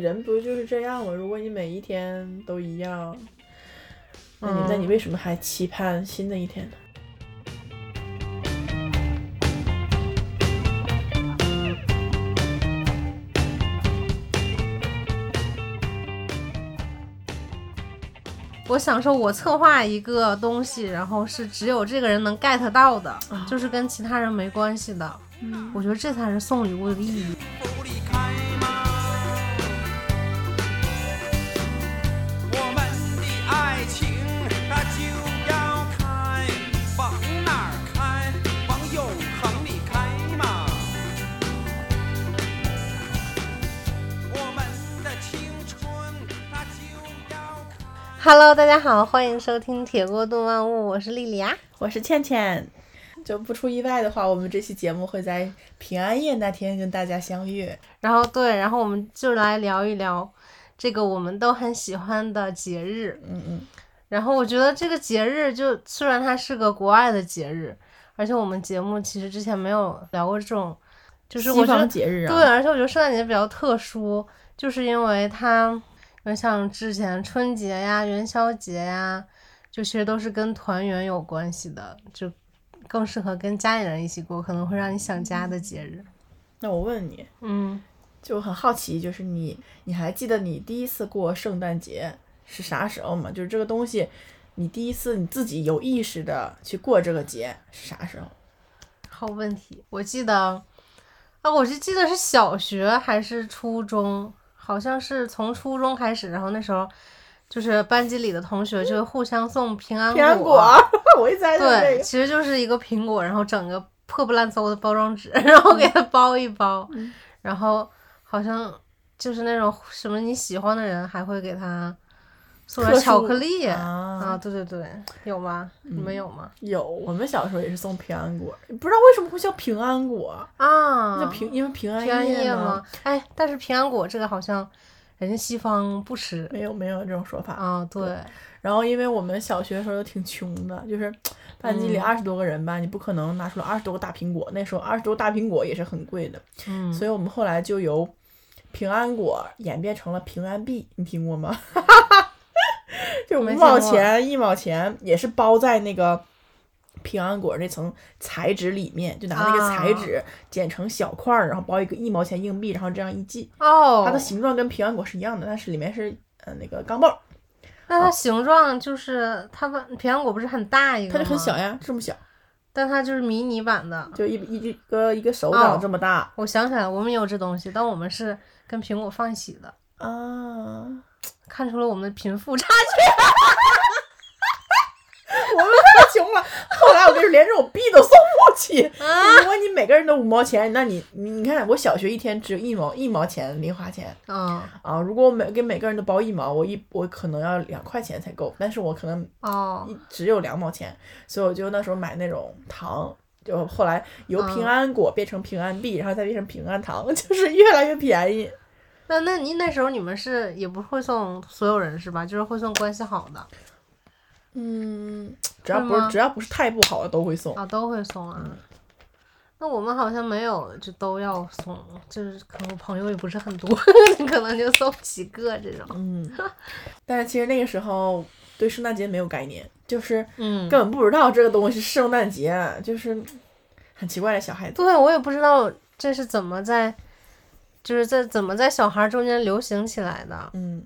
人不就是这样吗？如果你每一天都一样，那你那你为什么还期盼新的一天呢？我想说，我策划一个东西，然后是只有这个人能 get 到的，就是跟其他人没关系的。嗯，我觉得这才是送礼物的意义。Hello，大家好，欢迎收听《铁锅炖万物》，我是莉莉啊。我是倩倩。就不出意外的话，我们这期节目会在平安夜那天跟大家相遇。然后对，然后我们就来聊一聊这个我们都很喜欢的节日。嗯嗯，然后我觉得这个节日就虽然它是个国外的节日，而且我们节目其实之前没有聊过这种，就是我西觉得方节日啊，对，而且我觉得圣诞节比较特殊，就是因为它，呃像之前春节呀、元宵节呀，就其实都是跟团圆有关系的，就更适合跟家里人一起过，可能会让你想家的节日。那我问你，嗯，就很好奇，就是你你还记得你第一次过圣诞节是啥时候吗？就是这个东西，你第一次你自己有意识的去过这个节是啥时候？好问题，我记得啊，我是记得是小学还是初中，好像是从初中开始，然后那时候就是班级里的同学就会互相送平安平安果，我一直在这对，其实就是一个苹果，然后整个破布烂糟的包装纸，然后给它包一包，嗯然后好像就是那种什么你喜欢的人还会给他送点巧克力啊对对对，有吗？你们有吗？有，我们小时候也是送平安果，不知道为什么会叫平安果，啊，那平因为平安平安夜嘛吗？？哎，但是平安果这个好像人家西方不吃没有没有这种说法。啊，对，然后因为我们小学的时候都挺穷的，就是班级里嗯二十多个人吧，你不可能拿出来二十多个大苹果，那时候二十多个大苹果也是很贵的，嗯，所以我们后来就由平安果演变成了平安币，你听过吗？就五毛钱、一毛钱也是包在那个平安果那层彩纸里面，就拿那个彩纸剪成小块儿，然后包一个一毛钱硬币，然后这样一系，哦，它的形状跟平安果是一样的，但是里面是呃那个钢镚儿，那它形状就是它把平安果不是很大一个吗，它就很小呀，这么小。但它就是迷你版的。就一一个一个手哦掌这么大、我想起来，我们也有这东西，但我们是跟苹果放一起的，啊！看出了我们的贫富差距。我们太穷了，后来我跟你说，连这种币都送不起。啊如果你每个人都五毛钱，那你你你看，我小学一天只有一毛一毛钱零花钱嗯，啊。如果我每给每个人都包一毛，我一我可能要两块钱才够，但是我可能哦，一只有两毛钱，所以我就那时候买那种糖。就后来由嗯平安果变成平安币，然后再变成平安糖，就是越来越便宜。那那你那时候你们是也不会送所有人是吧？就是会送关系好的嗯，只要不是只要不是太不好的都会送。啊，都会送啊。嗯那我们好像没有，就都要送，就是可能我朋友也不是很多，可能就送几个这种。嗯，但是其实那个时候对圣诞节没有概念，就是嗯，根本不知道这个东西是圣诞节，就是很奇怪的小孩子。对我也不知道这是怎么在，就是在怎么在小孩中间流行起来的。嗯，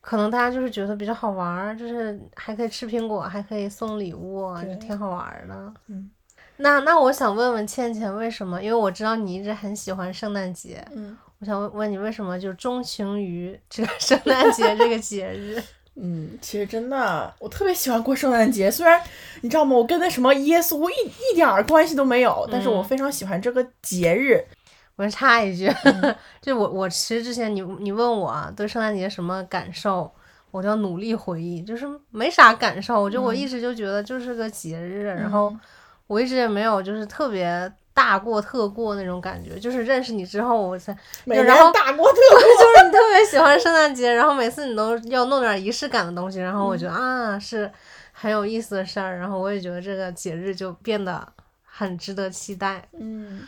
可能大家就是觉得比较好玩儿，就是还可以吃苹果，还可以送礼物，就挺好玩儿的。嗯，那那我想问问倩倩，为什么？因为我知道你一直很喜欢圣诞节，嗯我想问问你为什么就钟情于这个 圣诞节这个节日？嗯，其实真的，我特别喜欢过圣诞节。虽然你知道吗，我跟那什么耶稣一一点儿关系都没有，但是我嗯非常喜欢这个节日。我插一句，嗯。就我我其实之前你你问我啊对圣诞节什么感受，我就要努力回忆，就是没啥感受，就我一直就觉得就是个节日，然后嗯。我一直也没有就是特别大过特过那种感觉，就是认识你之后我才每年然后大过特过 就是你特别喜欢圣诞节，然后每次你都要弄点仪式感的东西，然后我觉得、啊是很有意思的事儿，然后我也觉得这个节日就变得很值得期待。嗯，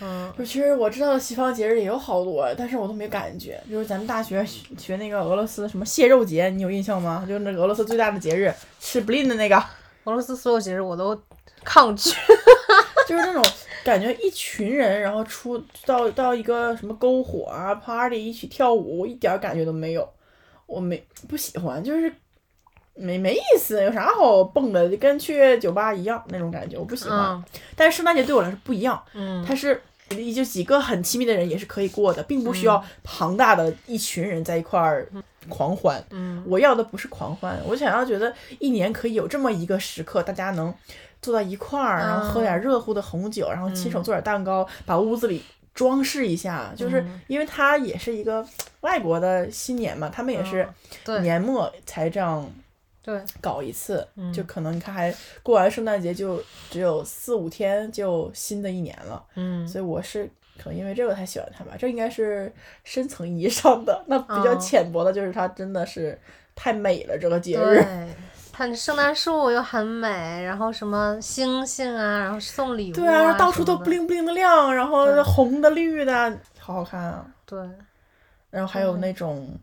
嗯就其实我知道的西方节日也有好多，但是我都没感觉。就是咱们大学学学那个俄罗斯什么蟹肉节，你有印象吗？就是那俄罗斯最大的节日，吃不吝的那个，俄罗斯所有节日我都抗拒。就是那种感觉一群人，然后出到到一个什么篝火啊 party 一起跳舞，我一点感觉都没有，我没不喜欢，就是没没意思，有啥好蹦的，就跟去酒吧一样那种感觉，我不喜欢。嗯。但是圣诞节对我来说不一样，嗯。它是也就几个很亲密的人也是可以过的，并不需要庞大的一群人在一块儿狂欢。嗯。我要的不是狂欢，我想要觉得一年可以有这么一个时刻，大家能坐到一块儿，然后喝点热乎的红酒，然后亲手做点蛋糕，把屋子里装饰一下。就是嗯。因为它也是一个外国的新年嘛，他们也是年末才这样对，搞一次，嗯就可能你看还过完圣诞节就只有四五天就新的一年了。嗯所以我是可能因为这个才喜欢它吧，这应该是深层意义上的。那比较哦浅薄的就是它真的是太美了，这个节日。对，它圣诞树又很美，然后什么星星啊，然后送礼物对啊，到处都什么的不灵不灵的亮，然后对红的绿的，好好看啊。对，然后还有嗯那种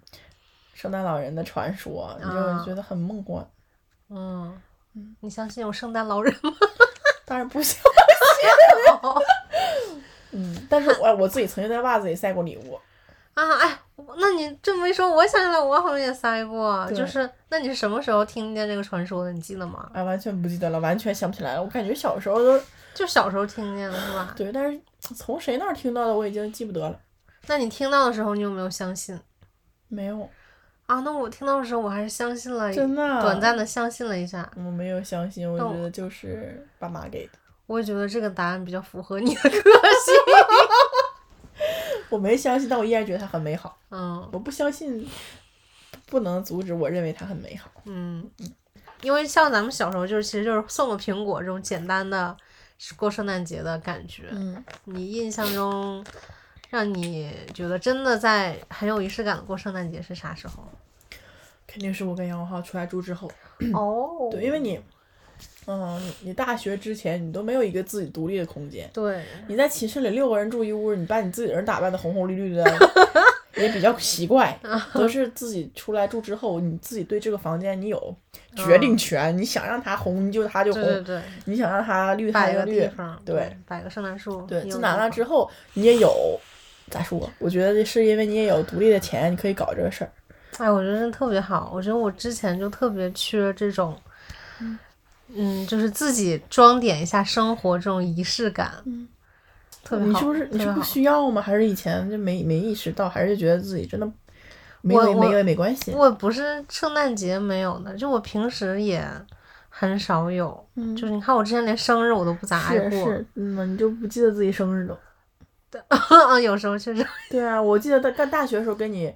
圣诞老人的传说，你就啊觉得很梦幻。嗯，你相信有圣诞老人吗？当然不相信。嗯，但是我我自己曾经在袜子里塞过礼物。啊，哎，那你这么一说，我想起来，我好像也塞过，对就是，那你是什么时候听见这个传说的？你记得吗？哎，完全不记得了，完全想不起来了。我感觉小时候都就小时候听见的是吧？对，但是从谁那儿听到的我已经记不得了。那你听到的时候，你有没有相信没有，啊？那我听到的时候，我还是相信了，真的啊短暂的相信了一下。我没有相信，我觉得就是爸妈给的。我也觉得这个答案比较符合你的个性。我没相信，但我依然觉得它很美好。嗯我不相信，不能阻止我认为它很美好。嗯，因为像咱们小时候，就是其实就是送个苹果这种简单的过圣诞节的感觉。嗯，你印象中，让你觉得真的在很有仪式感的过圣诞节是啥时候？肯定是我跟杨文浩出来住之后。哦对，因为你，嗯，你你大学之前你都没有一个自己独立的空间。对你在寝室里六个人住一屋，你把你自己人打扮的红红绿绿的，也比较奇怪。都是自己出来住之后，你自己对这个房间你有决定权，你想让它红就它就红，对对对，你想让它绿它就绿对，摆个圣诞树，对，自打那地方之后，你也有咋说？我觉得是因为你也有独立的钱，你可以搞这个事儿。哎，我觉得特别好。我觉得我之前就特别缺这种，嗯，就是自己装点一下生活这种仪式感，嗯特别好。你是不是你是不需要吗？还是以前就没没意识到，还是觉得自己真的没有没有也没关系？我不是圣诞节没有的，就我平时也很少有。嗯就是你看，我之前连生日我都不咋爱过。嗯，你就不记得自己生日了。啊，有时候确实。对啊，我记得在干大学的时候跟你。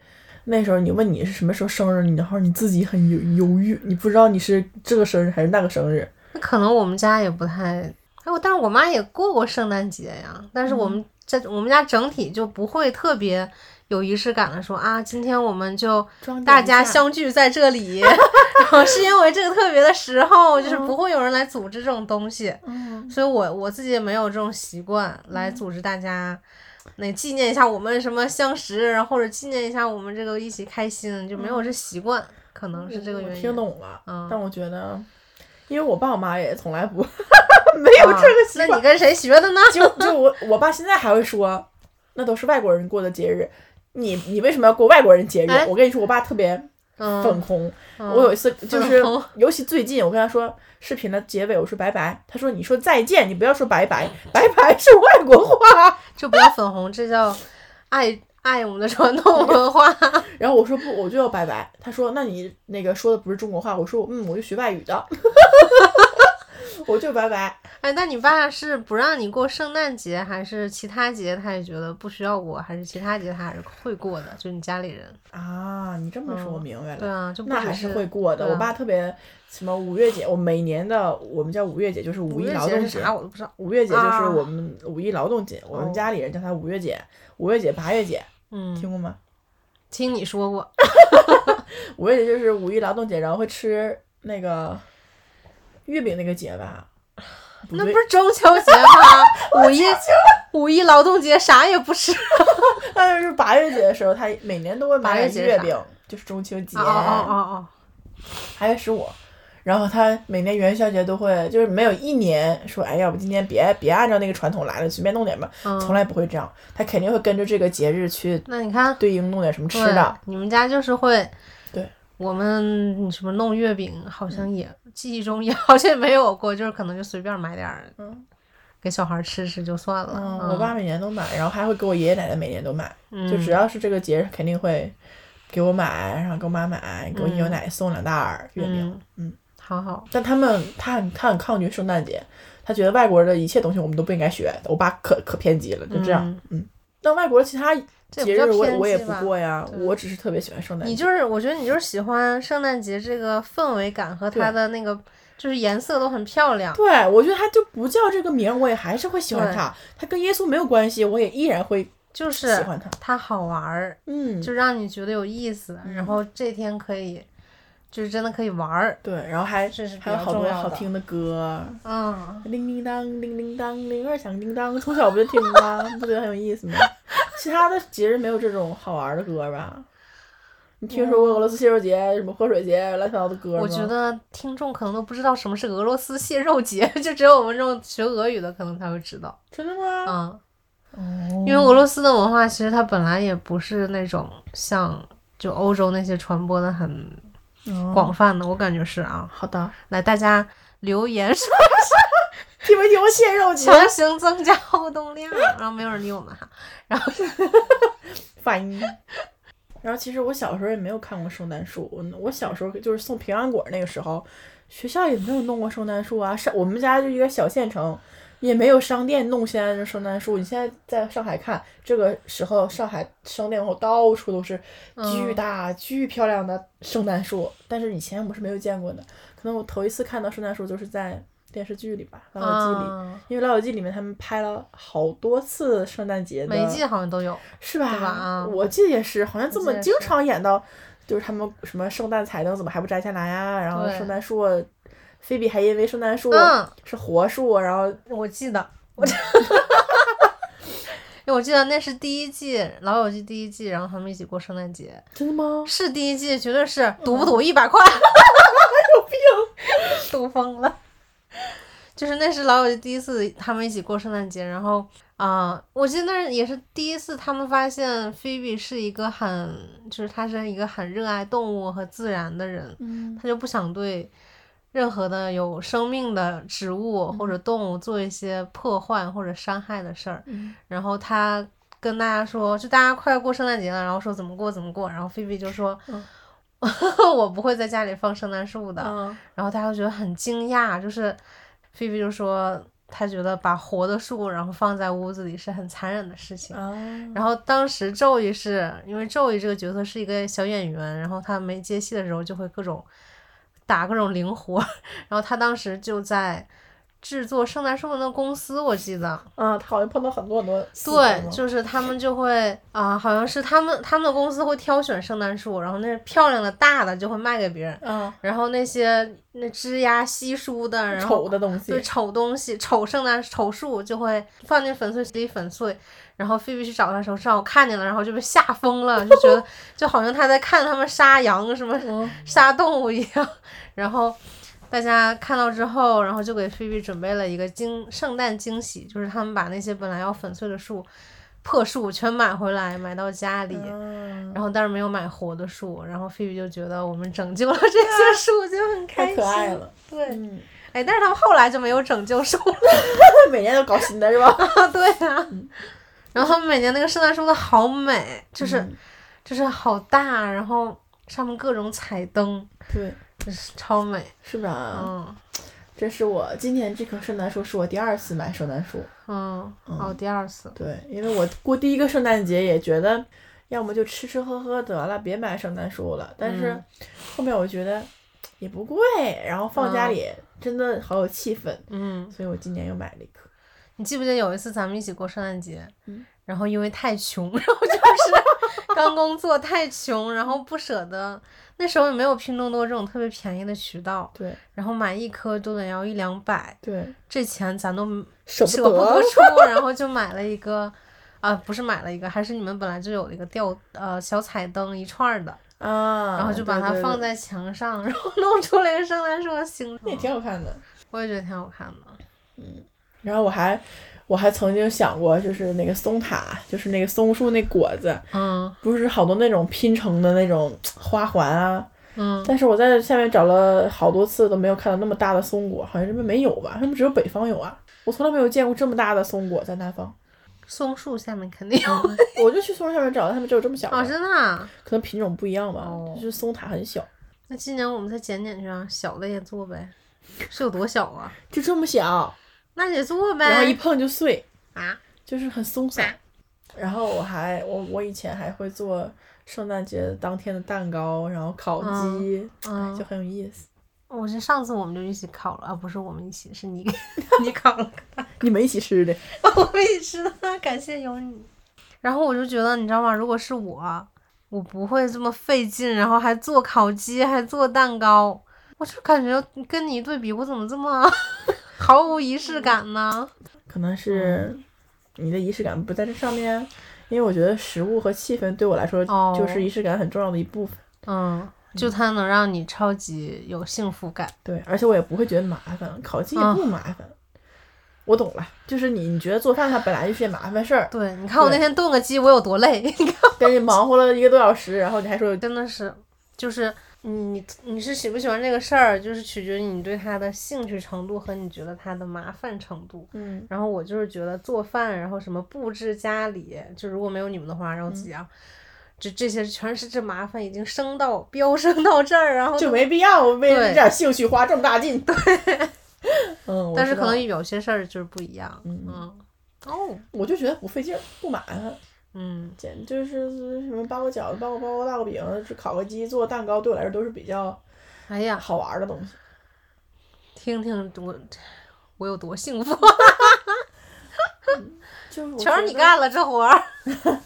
那时候你问你是什么时候生日，你然后你自己很犹犹豫，你不知道你是这个生日还是那个生日。那可能我们家也不太，哎，我但是我妈也过过圣诞节呀。但是我嗯们在、我们家整体就不会特别有仪式感的说啊，今天我们就大家相聚在这里，然后是因为这个特别的时候，就是嗯不会有人来组织这种东西，嗯，所以我我自己也没有这种习惯来组织大家。那纪念一下我们什么相识，然后或者纪念一下我们这个一起开心，就没有这习惯，可能是这个原因。听懂了，嗯但我觉得，因为我爸我妈也从来不 没有啊这个习惯，那你跟谁学的呢？就就我我爸现在还会说，那都是外国人过的节日，你你为什么要过外国人节日？哎我跟你说，我爸特别嗯，粉红。嗯我有一次就是，尤其最近，我跟他说视频的结尾，我说拜拜，他说你说再见，你不要说拜拜，拜拜是外国话。这不叫粉红，这叫爱爱我们的传统文化。然后我说不，我就要拜拜。他说那你那个说的不是中国话，我说嗯，我就学外语的，我就拜拜。哎，那你爸是不让你过圣诞节，还是其他节他也觉得不需要过，还是其他节他还是会过的？就你家里人。啊，你这么说，嗯我明白了。对啊，就那还是会过的。啊我爸特别什么五月节，我每年的我们叫五月节，就是五一劳动节。节啥我都不知道。五月节就是啊我们五一劳动节，我们哦家里人叫它五月节。五月节、八月节，嗯，听过吗？听你说过。五月节就是五一劳动节，然后会吃那个月饼那个节吧。不那不是中秋节吗？五一五一劳动节啥也不是。那就是八月节的时候，他每年都会买八月饼，就是中秋节，哦哦哦哦八月十五。然后他每年元宵节都会，就是没有一年说，哎，要不今年别别按照那个传统来了，随便弄点吧，哦，从来不会这样。他肯定会跟着这个节日去那你看，对应弄点什么吃的。，你们家就是会。对。我们什么弄月饼，好像也、记忆中也 好像也没有过，就是可能就随便买点儿，嗯给小孩吃吃就算了。嗯，嗯我爸每年都买，然后还会给我爷爷奶奶每年都买，就只嗯要是这个节日肯定会给我买，然后给我妈买，给我爷爷嗯奶奶送两袋儿月饼。嗯嗯，好好，但他们他很他很抗拒圣诞节，他觉得外国的一切东西我们都不应该学。我爸可可偏激了，就这样。嗯嗯，但外国的其他节日我我也不过呀，我只是特别喜欢圣诞节。你就是，我觉得你就是喜欢圣诞节这个氛围感和它的那个，就是颜色都很漂亮。对，我觉得它就不叫这个名儿，我也还是会喜欢它。它。跟耶稣没有关系，我也依然会就是喜欢它。它好玩儿，嗯，就让你觉得有意思，然后这天可以，就是真的可以玩儿。对，然后还这是还有好多好听的歌。嗯，叮铃当，叮铃当，铃儿响叮当，从小不就听吗？不觉得很有意思吗？其他的节日没有这种好玩的歌吧？你听说过俄罗斯蟹肉节、什么泼水节、乱七八糟的歌吗？我觉得听众可能都不知道什么是俄罗斯蟹肉节，就只有我们这种学俄语的可能才会知道。真的吗？嗯，哦因为俄罗斯的文化其实它本来也不是那种像就欧洲那些传播的很哦广泛的，我感觉是啊。好的，来，大家留言说听没听过蟹肉节？强行增加互动量，然后没有人理我们哈。然后 反应。然后其实我小时候也没有看过圣诞树，我我小时候就是送平安果那个时候，学校也没有弄过圣诞树啊。上我们家就一个小县城，也没有商店弄现在的圣诞树。你现在在上海看，这个时候上海商店后到处都是巨大、巨漂亮的圣诞树，但是以前我是没有见过的。可能我头一次看到圣诞树就是在电视剧里吧，《老友记》里。啊，因为《老友记》里面他们拍了好多次圣诞节的，每一季好像都有。是吧？吧啊我记得也是，好像这么经常演到，就是他们什么圣诞彩灯怎么还不摘下来啊？然后圣诞树，菲比还因为圣诞树嗯，是活树，然后我记得，我因为 我记得那是第一季《老友记》第一季，然后他们一起过圣诞节，真的吗？是第一季，绝对是赌不赌一百块？有病，赌疯了。就是那是老友记第一次他们一起过圣诞节，然后啊、我记得那也是第一次他们发现菲比是一个很，就是他是一个很热爱动物和自然的人，嗯他就不想对任何的有生命的植物或者动物做一些破坏或者伤害的事儿。嗯然后他跟大家说，就大家快要过圣诞节了，然后说怎么过怎么过，然后菲比就说。嗯 我不会在家里放圣诞树的，嗯然后大家就觉得很惊讶，就是菲菲就说他觉得把活的树然后放在屋子里是很残忍的事情。啊，然后当时周易是因为周易这个角色是一个小演员，然后他没接戏的时候就会各种打各种零活，然后他当时就在制作圣诞树的那个公司，我记得，啊，他好像碰到很多很多对，就是他们就会啊、好像是他们他们的公司会挑选圣诞树，然后那漂亮的大的就会卖给别人，嗯然后那些那枝丫稀疏的，然后丑的东西对，丑东西、丑圣诞丑树就会放进粉碎机里粉碎。然后菲比去找他的时候，正好看见了，然后就被吓疯了，就觉得 就好像他在看他们杀羊什么嗯杀动物一样。然后大家看到之后，然后就给菲比准备了一个惊圣诞惊喜，就是他们把那些本来要粉碎的树破树全买回来，买到家里。嗯然后但是没有买活的树，然后菲比就觉得我们拯救了这些树，就很开心。太可爱了。对，嗯，哎，但是他们后来就没有拯救树了。每年都搞新的是吧？对啊，然后他们每年那个圣诞树都好美，就是、嗯就是好大，然后上面各种彩灯，对，就是超美。是吧？嗯这是我今年这棵圣诞树是我第二次买圣诞树。嗯，哦，第二次，对，因为我过第一个圣诞节也觉得，要么就吃吃喝喝得了，别买圣诞树了。但是嗯后面我觉得也不贵，然后放家嗯里真的好有气氛，嗯，所以我今年又买了一棵。你记不记得有一次咱们一起过圣诞节？嗯然后因为太穷，然后就是刚工作太穷，然后不舍得，那时候也没有拼多多这种特别便宜的渠道，对然后买一颗都得要一两百，对，这钱咱都舍舍不得得出，然后就买了一个，啊，不是买了一个，还是你们本来就有一个吊呃小彩灯一串儿的，啊，然后就把它放在墙上，然后弄出来一个圣诞树的形那也，挺好看的。我也觉得挺好看的。嗯然后我还我还曾经想过，就是那个松塔，就是那个松树那果子，嗯不是好多那种拼成的那种花环啊。嗯，但是我在下面找了好多次都没有看到那么大的松果，好像这边没有吧？他们只有北方有啊。我从来没有见过这么大的松果在南方。松树下面肯定有我就去松树下面找的，他们只有这么小的，哦，真的啊、可能品种不一样吧。哦就是松塔很小，那今年我们再捡捡去啊，小的也做呗，是有多小啊？就这么小，那也做呗。然后一碰就碎，啊，就是很松散。然后我还我我以前还会做圣诞节当天的蛋糕，然后烤鸡，嗯就很有意思。我是上次我们就一起烤了啊，不是我们一起，是你 你烤了，你们一起吃的，我们一起吃的，感谢有你。然后我就觉得，你知道吗？如果是我，我不会这么费劲，然后还做烤鸡，还做蛋糕，我就感觉跟你一对比，我怎么这么毫无仪式感呢？可能是你的仪式感不在这上面，因为我觉得食物和气氛对我来说哦就是仪式感很重要的一部分。嗯，就它能让你超级有幸福感。对，而且我也不会觉得麻烦，烤鸡也嗯不麻烦。我懂了，就是你你觉得做饭它本来就是件麻烦事儿，对，你看我那天炖个鸡，我有多累，你看给你忙活了一个多小时，然后你还说真的是，就是你你是喜不喜欢这个事儿，就是取决于你对它的兴趣程度和你觉得它的麻烦程度。嗯然后我就是觉得做饭，然后什么布置家里，就如果没有你们的话，然后自己啊，这这些全是这麻烦已经升到飙升到这儿，然后就没必要为了对这点兴趣花这么大劲。对，嗯，但是可能有些事儿就是不一样。嗯嗯，哦，我就觉得不费劲儿，不麻烦。嗯简就是什么包个饺子、包个包个烙个饼、烤个鸡、做个蛋糕，对我来说都是比较哎呀，好玩的东西。听听我我有多幸福，就是我全是。你干了这活儿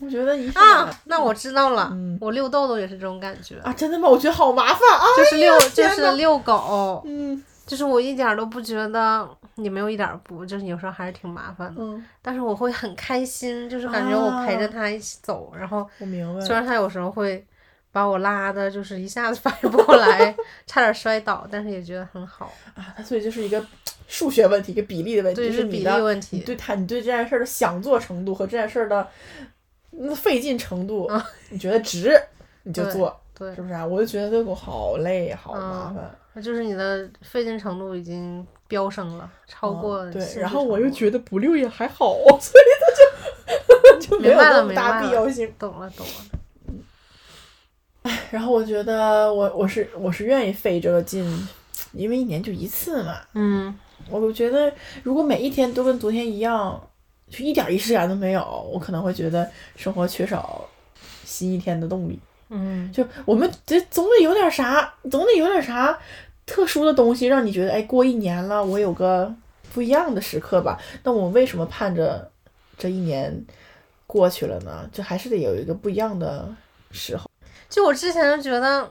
我觉得仪式啊！那我知道了，嗯我遛豆豆也是这种感觉。啊，真的吗？我觉得好麻烦啊。就是遛，就是遛狗，嗯就是我一点都不觉得，也没有一点儿不，就是有时候还是挺麻烦的，嗯，但是我会很开心，就是感觉我陪着他一起走，然后我明白虽然他有时候会把我拉的，就是一下子 反应不过来，差点摔倒，但是也觉得很好，啊，他所以就是一个数学问题，一个比例的问题，对，就是比例问你题，对他，你对这件事儿的想做程度和这件事儿的那费劲程度，你觉得值，你就做，对是，不是啊？我就觉得这个好累，好麻嗯烦。那就是你的费劲程度已经飙升了，超过嗯对然后我又觉得不溜也还好，所以他就 就没有那么大必要性。懂了懂了，然后我觉得我我是我是愿意费这个劲，因为一年就一次嘛。嗯我觉得如果每一天都跟昨天一样，就一点仪式感都没有，我可能会觉得生活缺少新一天的动力。嗯，就我们这总得有点啥，总得有点啥特殊的东西，让你觉得哎，过一年了，我有个不一样的时刻吧。那我为什么盼着这一年过去了呢？就还是得有一个不一样的时候。就我之前就觉得，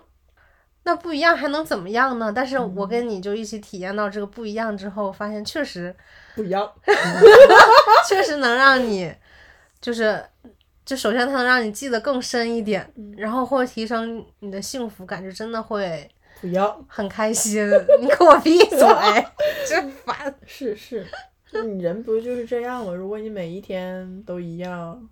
那不一样还能怎么样呢？但是我嗯跟你就一起体验到这个不一样之后，发现确实不一样 确实能让你，就是，就首先它能让你记得更深一点，嗯然后会提升你的幸福感，就真的会不要，很开心。你给我闭嘴，真烦。是是，就你人不就是这样吗？如果你每一天都一样，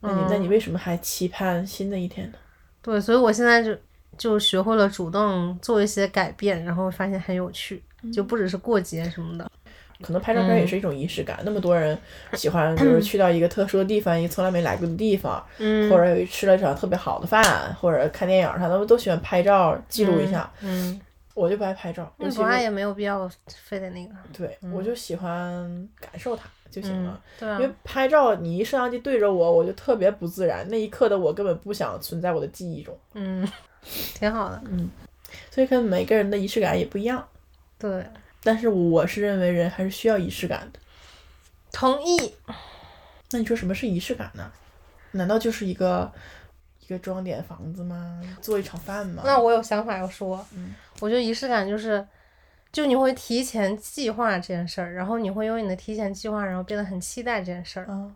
那你、那你嗯为什么还期盼新的一天呢？对，所以我现在就就学会了主动做一些改变，然后发现很有趣，就不只是过节什么的。可能拍照片也是一种仪式感。那么多人喜欢，就是去到一个特殊的地方，一个从来没来过的地方，嗯，或者有吃了一场特别好的饭，或者看电影啥，他们都喜欢拍照记录一下。嗯，我就不爱拍照，尤其是那不爱也没有必要非得那个。对、我就喜欢感受它就行了。嗯，对啊因为，拍照，你一摄像机对着我，我就特别不自然。那一刻的我根本不想存在我的记忆中，嗯，挺好的。嗯所以可能每个人的仪式感也不一样。对，但是我是认为人还是需要仪式感的。同意。那你说什么是仪式感呢？难道就是一个一个装点房子吗？做一场饭吗？那我有想法要说，嗯我觉得仪式感就是，就你会提前计划这件事儿，然后你会因为你的提前计划，然后变得很期待这件事儿，嗯，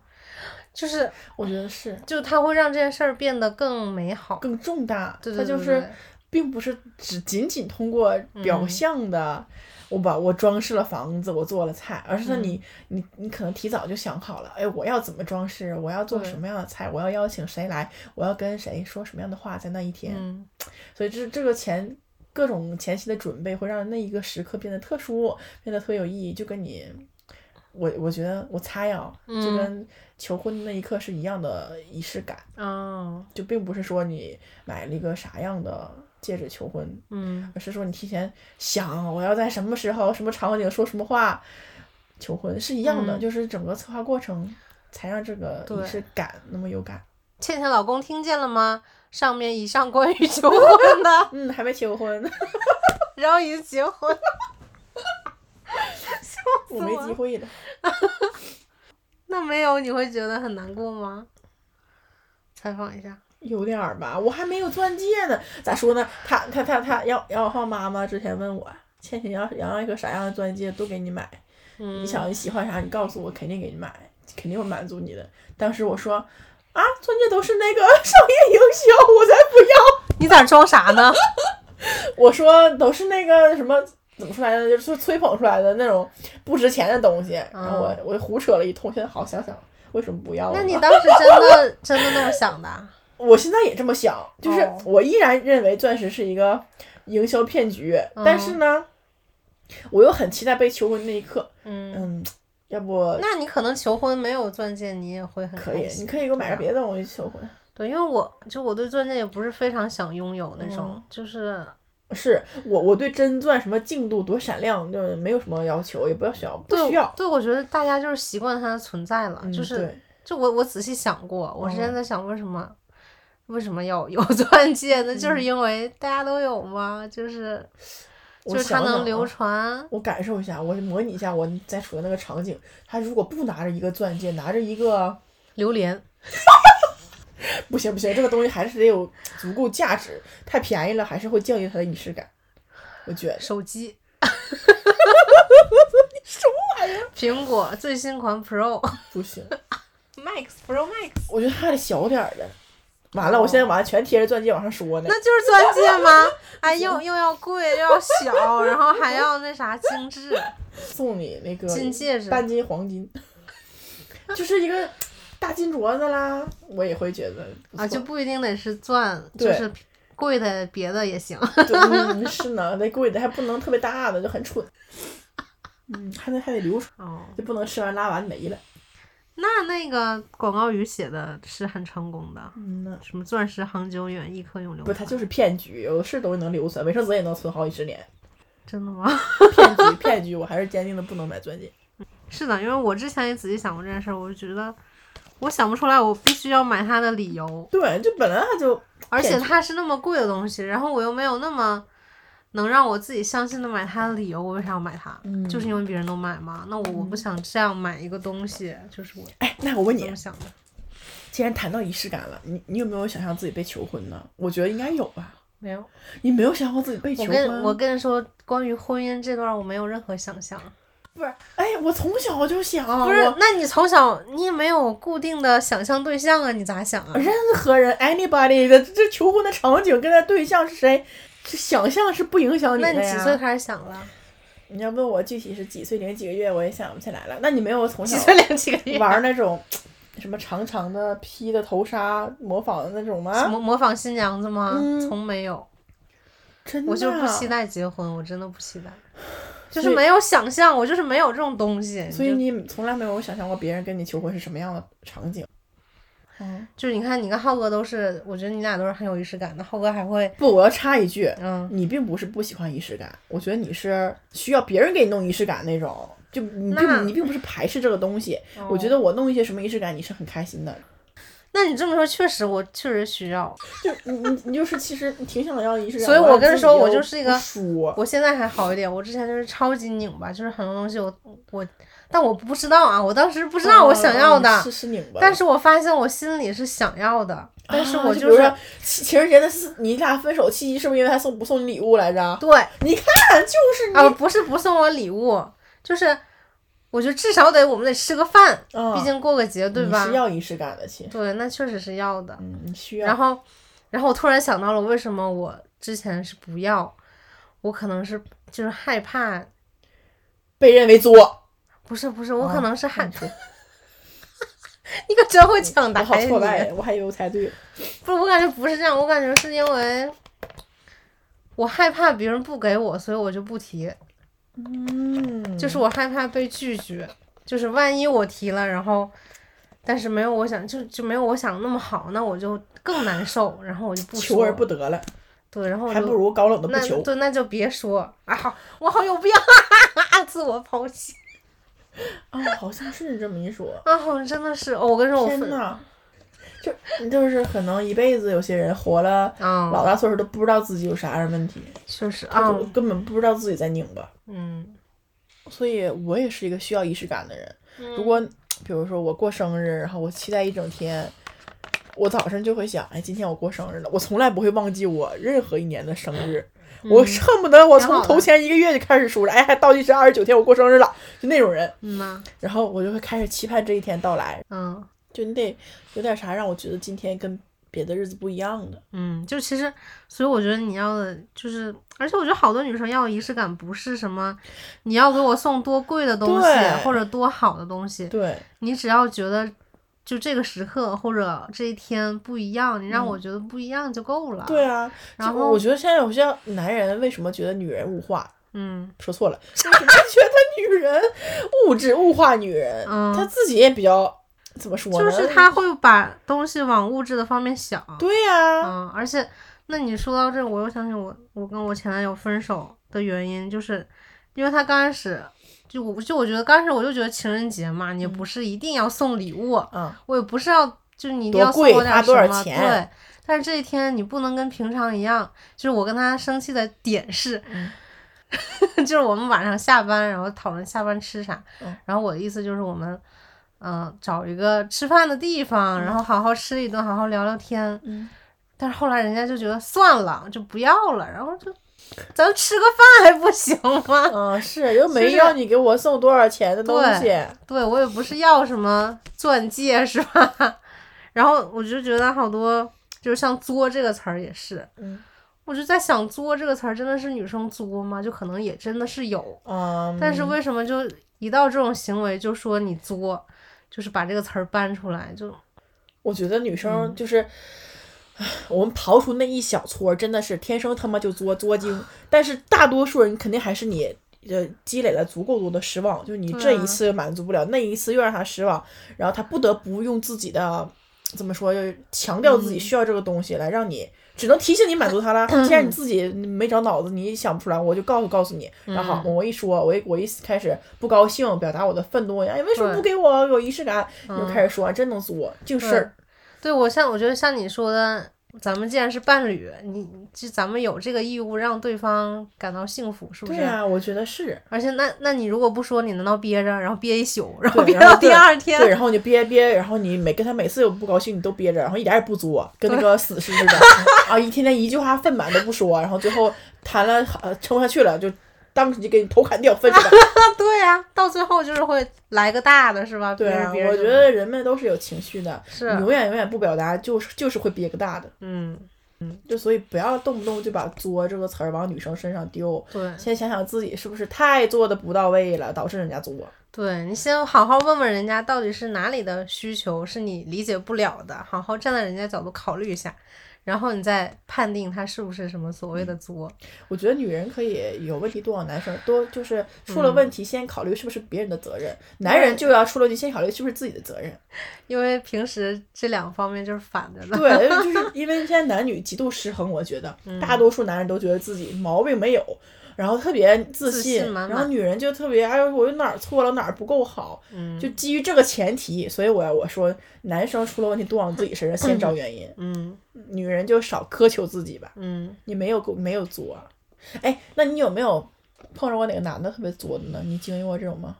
就是我觉得是就它会让这件事儿变得更美好。更重大，对它就是对对对并不是只仅仅通过表嗯象的。我把我装饰了房子，我做了菜，而是你、你你可能提早就想好了，哎，我要怎么装饰，我要做什么样的菜，我要邀请谁来，我要跟谁说什么样的话，在那一天，嗯，所以这这个前各种前期的准备会让那一个时刻变得特殊，变得特别有意义，就跟你，我我觉得我猜啊，就嗯。跟求婚的那一刻是一样的仪式感，哦，就并不是说你买了一个啥样的戒指求婚，嗯而是说你提前想我要在什么时候、什么场景说什么话求婚是一样的，嗯就是整个策划过程才让这个仪式感那么有感。倩倩老公听见了吗？上面以上关于求婚的，嗯，还没求婚，然后已经结婚，笑死我没机会了。那没有你会觉得很难过吗？采访一下。有点儿吧，我还没有钻戒呢。咋说呢？他他他他杨杨小浩妈妈之前问我，倩倩要要要一个啥样的钻戒都给你买，嗯，你想你喜欢啥，你告诉我，肯定给你买，肯定会满足你的。当时我说啊，钻戒都是那个商业营销，我才不要。你咋装啥呢？我说都是那个什么。怎么说来着？就是吹捧出来的那种不值钱的东西，然后我我胡扯了一通。现在好想想，为什么不要？那你当时真的真的那么想的啊？我现在也这么想，就是哦我依然认为钻石是一个营销骗局，嗯但是呢，我又很期待被求婚那一刻。嗯，嗯，要不那你可能求婚没有钻戒，你也会很可以你可以给我买个别的东西求婚。对，因为我就我对钻戒也不是非常想拥有那种，嗯就是是我我对真钻什么净度多闪亮，就是没有什么要求，也不要需要，不需要。对，我觉得大家就是习惯它的存在了，嗯就是就我我仔细想过，我之前嗯在想为什么。为什么要 有钻戒呢？就是嗯因为大家都有嘛，就是就是它能流传。我感受一下，我模拟一下我在处的那个场景，他如果不拿着一个钻戒，拿着一个榴莲，不行不行，这个东西还是得有足够价值，太便宜了还是会降低它的仪式感。我觉得手机，你什么玩意儿？苹果最新款 Pro 不行，Max Pro Max，我觉得还得小点儿的。完了，我现在往上全贴着钻戒往上说呢。那就是钻戒吗？哎，又又要贵又要小，然后还要那啥精致，送你那个金戒指半斤黄金，就是一个大金镯子啦，我也会觉得啊，就不一定得是钻，就对是贵的别的也行。对嗯是呢，那贵的还不能特别大的，就很蠢。嗯，还得还得流传，哦，就不能吃完拉完没了。那那个广告语写的是很成功的，嗯呐，什么钻石恒久远，一颗永流不，它就是骗局，有的是东西能留存，维生纸也能存好几十年。真的吗？骗局，骗局，我还是坚定的不能买钻戒。是的，因为我之前也仔细想过这件事儿，我就觉得我想不出来我必须要买它的理由，对，就本来它就而且它是那么贵的东西，然后我又没有那么能让我自己相信的买它的理由，我为啥要买它？嗯就是因为别人都买嘛，那我我不想这样买一个东西，就是我哎，那我问你，想的。既然谈到仪式感了，你你有没有想象自己被求婚呢？我觉得应该有吧。没有，你没有想过自己被求我婚？跟我跟你说，关于婚姻这段，我没有任何想象。不是，哎，我从小就想，不是，那你从小你也没有固定的想象对象啊？你咋想啊？任何人 anybody 的这求婚的场景跟他对象是谁，这想象是不影响你那的呀。你几岁开始想了？你要问我具体是几岁零几个月，我也想不起来了。那你没有从小几岁零几个月？玩那种什么长长的披的头纱模仿的那种吗？模模仿新娘子吗？嗯从没有，真的？我就是不期。待结婚，我真的不期待，就是没有想象，我就是没有这种东西。所以你从来没有想象过别人跟你求婚是什么样的场景？嗯，就是你看，你跟浩哥都是，我觉得你俩都是很有仪式感的。浩哥还会，不，我要插一句，嗯，你并不是不喜欢仪式感，我觉得你是需要别人给你弄仪式感那种，就你并你并不是排斥这个东西。我觉得我弄一些什么仪式感，你是很开心的。那你这么说，确实我确实需要。就你你你就是其实你挺想要仪式感，所以我跟你说我就是一个，我现在还好一点，我之前就是超级拧巴，就是很多东西我我，但我不知道啊，我当时不知道我想要的，哦是是拧巴，但是我发现我心里是想要的，但是我啊就比如说情情人节的是你俩分手契机，是不是因为他送不送你礼物来着？对你看，就是你啊，不是不送我礼物，就是我觉得至少得我们得吃个饭，嗯毕竟过个节对吧你是？要仪式感的，亲，对，那确实是要的。嗯，需要。然后，然后我突然想到了，为什么我之前是不要？我可能是就是害怕，被认为作，不是不是，我啊可能是害，你 说你可真会抢答我好呀挫败，你！我还以为我猜对了。不是，我感觉不是这样，我感觉是因为我害怕别人不给我，所以我就不提。嗯，就是我害怕被拒绝，就是万一我提了，然后但是没有我想就就没有我想的那么好，那我就更难受，然后我就不说。求而不得了，对，然后还不就如高冷的不那求。对，那就别说啊，好，我好有病，自我抛弃啊，好像是你这么一说。啊，好真的是，哦我跟你说，我天呐，就就是可能一辈子有些人活了啊，老大岁数都不知道自己有啥样问题，确实啊，根本不知道自己在拧巴。嗯，所以我也是一个需要仪式感的人。嗯如果比如说我过生日，然后我期待一整天，我早上就会想，哎，今天我过生日了，我从来不会忘记我任何一年的生日。我恨不得我从头前一个月就开始数着，哎，还倒计时二十九天，我过生日了，就那种人。嗯呐，然后我就会开始期盼这一天到来，嗯就你得有点啥让我觉得今天跟别的日子不一样的。嗯，就其实，所以我觉得你要的就是，而且我觉得好多女生要的仪式感不是什么你要给我送多贵的东西或者多好的东西，对，你只要觉得就这个时刻或者这一天不一样，你让嗯我觉得不一样就够了。对，啊。然后我觉得现在有些男人为什么觉得女人物化？嗯说错了，为什么觉得女人物质物化女人？嗯他自己也比较怎么说呢？就是他会把东西往物质的方面想。对呀、嗯，而且，那你说到这，我又想起我我跟我前男友分手的原因，就是因为他刚开始就我就我觉得刚开始我就觉得情人节嘛，你不是一定要送礼物，嗯，我也不是要就是你一定要送我点什么，多少钱对。但是这一天你不能跟平常一样，就是我跟他生气的点是，嗯。就是我们晚上下班，然后讨论下班吃啥，嗯。然后我的意思就是我们，嗯、找一个吃饭的地方，然后好好吃一顿，好好聊聊天。嗯。但是后来人家就觉得算了，就不要了，然后就咱吃个饭还不行吗？嗯，是又没要你给我送多少钱的东西，对我也不是要什么钻戒是吧？然后我就觉得好多就是像“作”这个词儿也是，嗯我就在想“作”这个词儿真的是女生作吗？就可能也真的是有，嗯，但是为什么就一到这种行为就说你作，就是把这个词儿搬出来，就我觉得女嗯生就是。唉 我们刨除那一小撮，真的是天生他妈就作作精，但是大多数人肯定还是你呃积累了足够多的失望，就是你这一次满足不了，那一次又让他失望，然后他不得不用自己的怎么说，就是强调自己嗯需要这个东西来让你，只能提醒你满足他了。既然你自己没长脑子，你想不出来，我就告诉告诉你。然后我一说，我一我一开始不高兴，表达我的愤怒，哎，为什么不给我有仪式感？你就嗯开始说，真能作，净事儿。对我像我觉得像你说的，咱们既然是伴侣，你就咱们有这个义务让对方感到幸福，是不是？对啊、我觉得是。而且那那你如果不说，你难道憋着，然后憋一宿，然后憋到第二天？对，然后你就憋憋，然后你每跟他每次有不高兴，你都憋着，然后一点也不作，跟那个死尸似的 啊，一天天一句话愤满都不说，然后最后谈了呃撑不下去了，就当时就给你头砍掉，分手吧。对呀、到最后就是会来个大的，是吧？对啊，我觉得人们都是有情绪的，是你永远永远不表达，就是就是会憋个大的。嗯嗯，就所以不要动不动就把“作”这个词儿往女生身上丢。对先想想自己是不是太做的不到位了，导致人家作。对，你先好好问问人家到底是哪里的需求是你理解不了的，好好站在人家角度考虑一下，然后你再判定他是不是什么所谓的作。我觉得女人可以有问题多往男生多，就是出了问题先考虑是不是别人的责任，男人就要出了问题先考虑是不是自己的责任。因为平时这两方面就是反着的。对，就是 因为现在男女极度失衡，我觉得大多数男人都觉得自己毛病没有，然后特别自自信，满满然后女人就特别哎，我哪儿错了，哪儿不够好，嗯，就基于这个前提，所以我要我说，男生出了问题都往自己身上先找原因，嗯女人就少苛求自己吧。嗯，你没有够没有作，哎，那你有没有碰着过哪个男的特别作的呢？你经历过这种吗？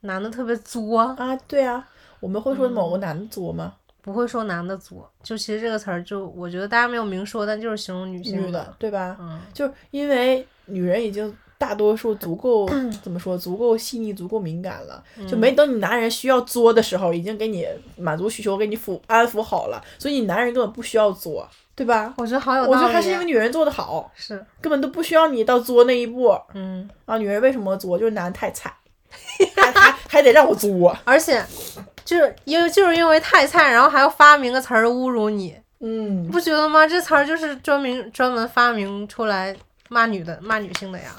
男的特别作，啊，对啊，我们会说某个男的作吗？不会说男的作，就其实这个词儿就我觉得大家没有明说，但就是形容女性女的，对吧？嗯就是因为女人已经大多数足够 怎么说，足够细腻，足够敏感了，就没等你男人需要作的时候，已经给你满足需求，给你抚安抚好了，所以你男人根本不需要作，对吧？我觉得好有道理。我觉得还是因为女人做的好，是，根本都不需要你到作那一步嗯，啊！女人为什么作？就是男的太菜，还还还得让我作。而且就是因为就是因为太菜，然后还要发明个词儿侮辱你，嗯，不觉得吗？这词儿就是专门专门发明出来骂女的、骂女性的呀。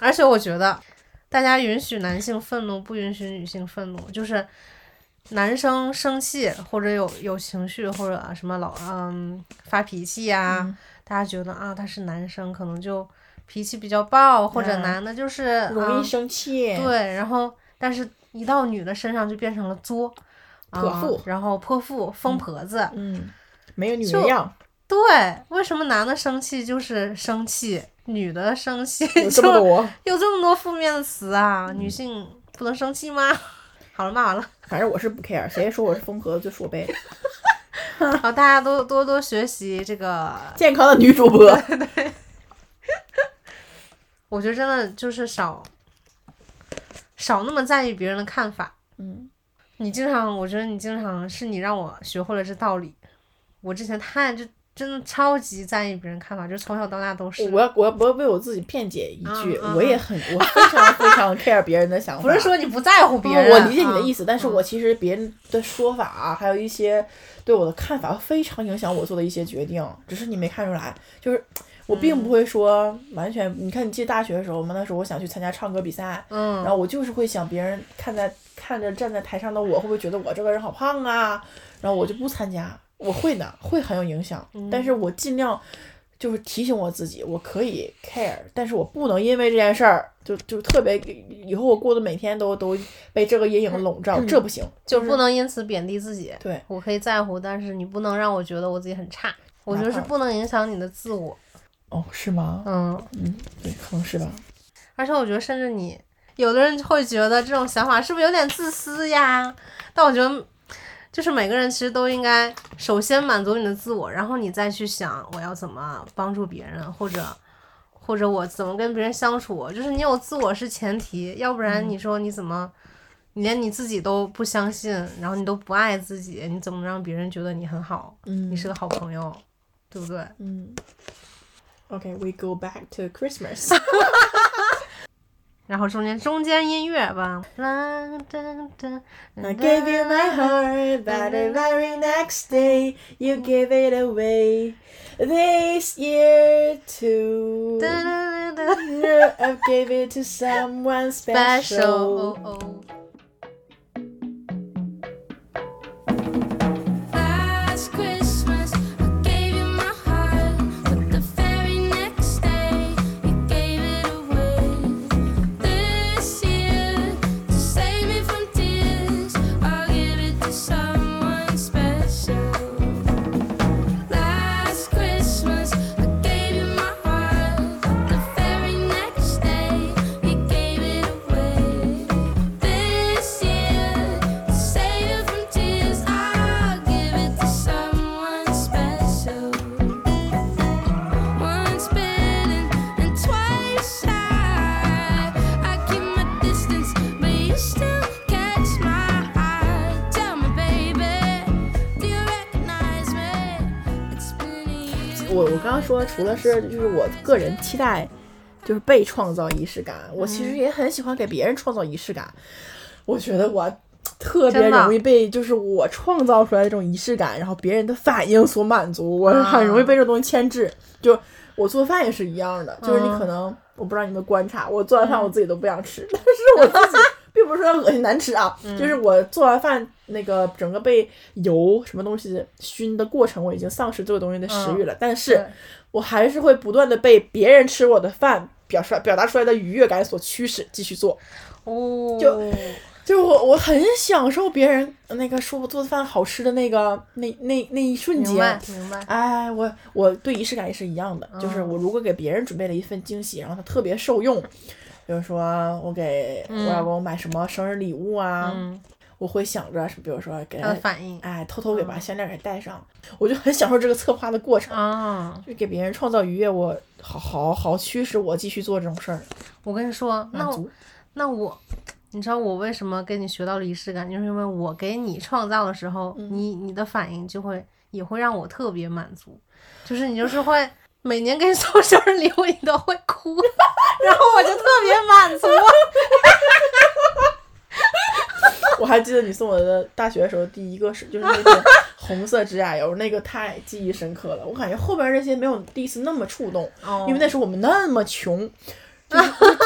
而且我觉得，大家允许男性愤怒，不允许女性愤怒，就是男生生气或者有有情绪或者什么老嗯发脾气呀、嗯大家觉得啊他是男生，可能就脾气比较暴，或者嗯男的就是容易啊生气。对，然后但是一到女的身上就变成了作。啊泼妇然后泼妇、疯婆子，嗯，没有女就人样，对，为什么男的生气就是生气，女的生气有这么就多。有这么多负面的词啊？女性不能生气吗？好了，骂完了，反正我是不 care，谁说我是疯婆子就说呗。好，大家都多多学习这个。健康的女主播，对 我觉得真的就是少少那么在意别人的看法。嗯，你经常，我觉得你经常是你让我学会了这道理。我之前太就真的超级在意别人看法，就从小到大都是。我要我要我要为我自己辩解一句，嗯嗯我也很我非常非常 care 别人的想法。不是说你不在乎别人，我理解你的意思。思，但是我其实别人的说法啊，还有一些对我的看法，非常影响我做的一些决定，只是你没看出来。就是我并不会说完全，你看你记得大学的时候吗？那时候我想去参加唱歌比赛，嗯，然后我就是会想别人看在看着站在台上的我，会不会觉得我这个人好胖啊？然后我就不参加。我会的，会很有影响，但是我尽量就是提醒我自己，我可以 care，但是我不能因为这件事儿就就特别以后我过的每天都都被这个阴影笼罩，这不行，就不能因此贬低自己。对，我可以在乎，但是你不能让我觉得我自己很差。我觉得是不能影响你的自我。哦，是吗？嗯，嗯，对，可能是吧。而且我觉得，甚至你有的人会觉得这种想法是不是有点自私呀？但我觉得，就是每个人其实都应该首先满足你的自我，然后你再去想我要怎么帮助别人，或者或者我怎么跟别人相处。就是你有自我是前提，要不然你说你怎么？你连你自己都不相信，然后你都不爱自己，你怎么让别人觉得你很好？嗯你是个好朋友，对不对？嗯。OK，we、go back to Christmas 然后中间中间音乐吧。啦哒哒 I gave you my heart, but the very next day you gave it away. This year too, 哒哒哒哒 I gave it to someone special special. 哦哦。 说，除了是就是我个人期待，就是被创造仪式感，我其嗯。实也很喜欢给别人创造仪式感。我觉得我特别容易被就是我创造出来的这种仪式感，然后别人的反应所满足，我啊。很容易被这东西牵制。就我做饭也是一样的，就是你嗯。可能我不知道你们观察，我做完饭我自己都不想吃，但是我自己并不不是说恶心难吃啊，嗯。就是我做完饭那个整个被油什么东西熏的过程，我已经丧失这个东西的食欲了，但是我还是会不断的被别人吃我的饭表出来表达出来的愉悦感所驱使继续做。哦，就就我我很享受别人那个说我做的饭好吃的那个那那那一瞬明白间。明白，哎，我我对仪式感也是一样的，就是嗯。我如果给别人准备了一份惊喜，然后他特别受用，比如说我给我老公买什么生日礼物啊，嗯，我会想着，比如说给他的反应。哎，偷偷给把项链给戴上，我就很享受这个策划的过程，啊，就给别人创造愉悦，我好好好驱使我继续做这种事儿，我跟你说，那我。那我，你知道我为什么跟你学到了仪式感，就是因为我给你创造的时候，嗯。你你的反应就会也会让我特别满足，就是你就是会每年给你送生日礼物，你都会哭，然后我就特别满足。我还记得你送我的大学的时候，第一个是就是那个 红色指甲油，那个太记忆深刻了。我感觉后边这些没有第一次那么触动，哦因为那时候我们那么穷，就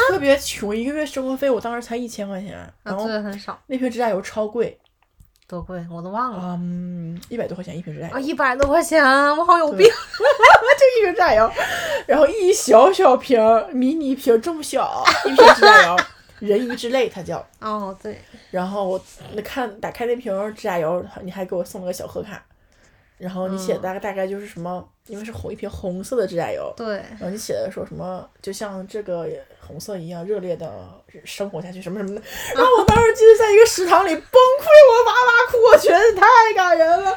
特别穷，一个月生活费我当时才一千块钱，啊，然后对，很少，那瓶指甲油超贵，多贵我都忘了嗯，一百多块钱一瓶指甲油啊，，一百多块钱，我好有对病。就一瓶指甲油，然后一小小瓶迷你瓶这么小一瓶指甲油，人鱼之泪它叫。哦，对，然后我那看打开那瓶儿指甲油，你还给我送了个小贺卡，然后你写的嗯大概大概就是什么，因为是红一瓶红色的指甲油，对，然后你写的说什么，就像这个红色一样热烈的生活下去什么什么的。然后我当时记得在一个食堂里崩溃，我哇哇哭，我觉得太感人了。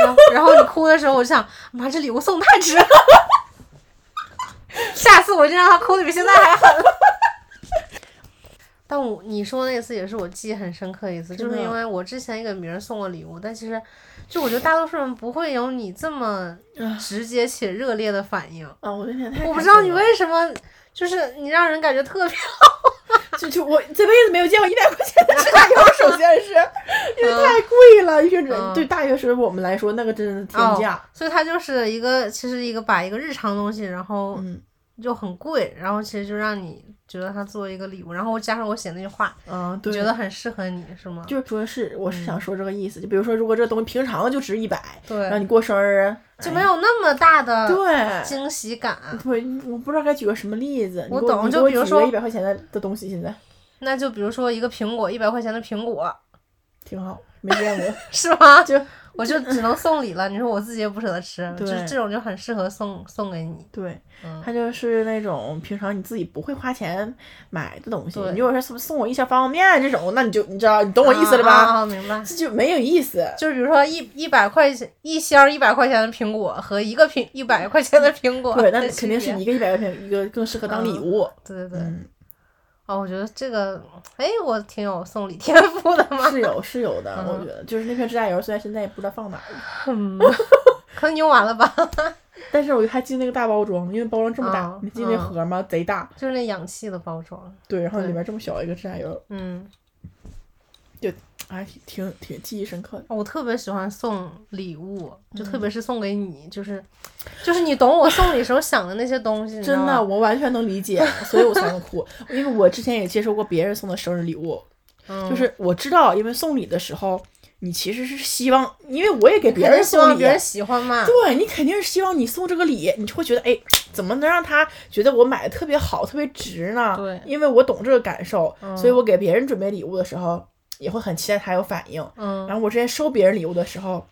然后然后你哭的时候，我就想，妈，这礼物送太值了。下次我就让他哭的比现在还狠。但我你说那次也是我记忆很深刻一次，就是因为我之前也给别人送过礼物，但其实就我觉得大多数人不会有你这么直接且热烈的反应。啊，我那天太我不知道你为什么，就是你让人感觉特别 就就我这辈子没有见过一百块钱的指甲油，首 先是 因为太贵了，一瓶指嗯对大学生我们来说那个真的是天哦价。所以它就是一个，其实一个把一个日常东西，然后嗯就很贵，然后其实就让你觉得它作为一个礼物，然后加上我写那句话，嗯，对，觉得很适合你，是吗？就是说是我是嗯想说这个意思，就比如说如果这东西平常就值一百，对，让你，过生日哎就没有那么大的对。惊喜感。对，我不知道该举个什么例子。我懂就比如说一百块钱的的东西，现在那就比如说一个苹果，一百块钱的苹果，挺好，没见过。是吗？就我就只能送礼了。你说我自己也不舍得吃，就是这种就很适合送送给你。对，嗯，它就是那种平常你自己不会花钱买的东西。你如果说送送我一箱方便面这种，那你就你知道你懂我意思了吧？啊啊啊明白。这就没有意思。就是比如说一一百块钱一箱一百块钱的苹果和一个苹一百块钱的苹果对，那肯定是一个一百块钱，一个更适合当礼物。对对对。嗯，哦，我觉得这个，哎，我挺有送礼天赋的嘛。是有是有的，我嗯觉得就是那瓶指甲油，虽然现在也不知道放哪儿了。嗯，可能用完了吧？但是我还记得那个大包装，因为包装这么大，嗯你记得那嗯盒吗？贼大，就是那氧气的包装。对，然后里面这么小一个指甲油，嗯，还挺挺挺记忆深刻的。我特别喜欢送礼物，就嗯特别是送给你，就是就是你懂我送礼时候想的那些东西，真的，我完全能理解，所以我才能哭。因为我之前也接受过别人送的生日礼物，嗯就是我知道，因为送礼的时候，你其实是希望，因为我也给别人送礼希望别，人喜欢嘛。对你肯定是希望你送这个礼，你就会觉得，哎，怎么能让他觉得我买的特别好、特别值呢？对因为我懂这个感受，嗯所以我给别人准备礼物的时候，也会很期待他有反应。嗯然后我之前收别人礼物的时候，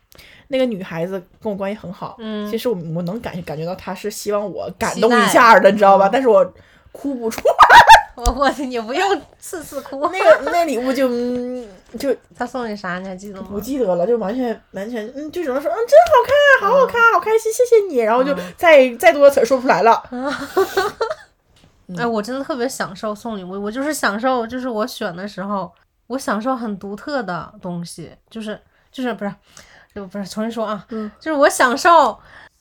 那个女孩子跟我关系很好，嗯其实我我能感感觉到她是希望我感动一下的，你知道吧？嗯但是我哭不出，我我你不用次次哭。那个那礼物就嗯就 他送你啥？你还记得吗？不记得了，就完全完全嗯，就只能说嗯真好看，好好看，好开心，谢谢你，然后就嗯再再多的词儿说不出来了。哎，我真的特别享受送礼物，我就是享受，就是我选的时候，我享受很独特的东西，就是就是不是，就不是重新说啊，嗯就是我享受，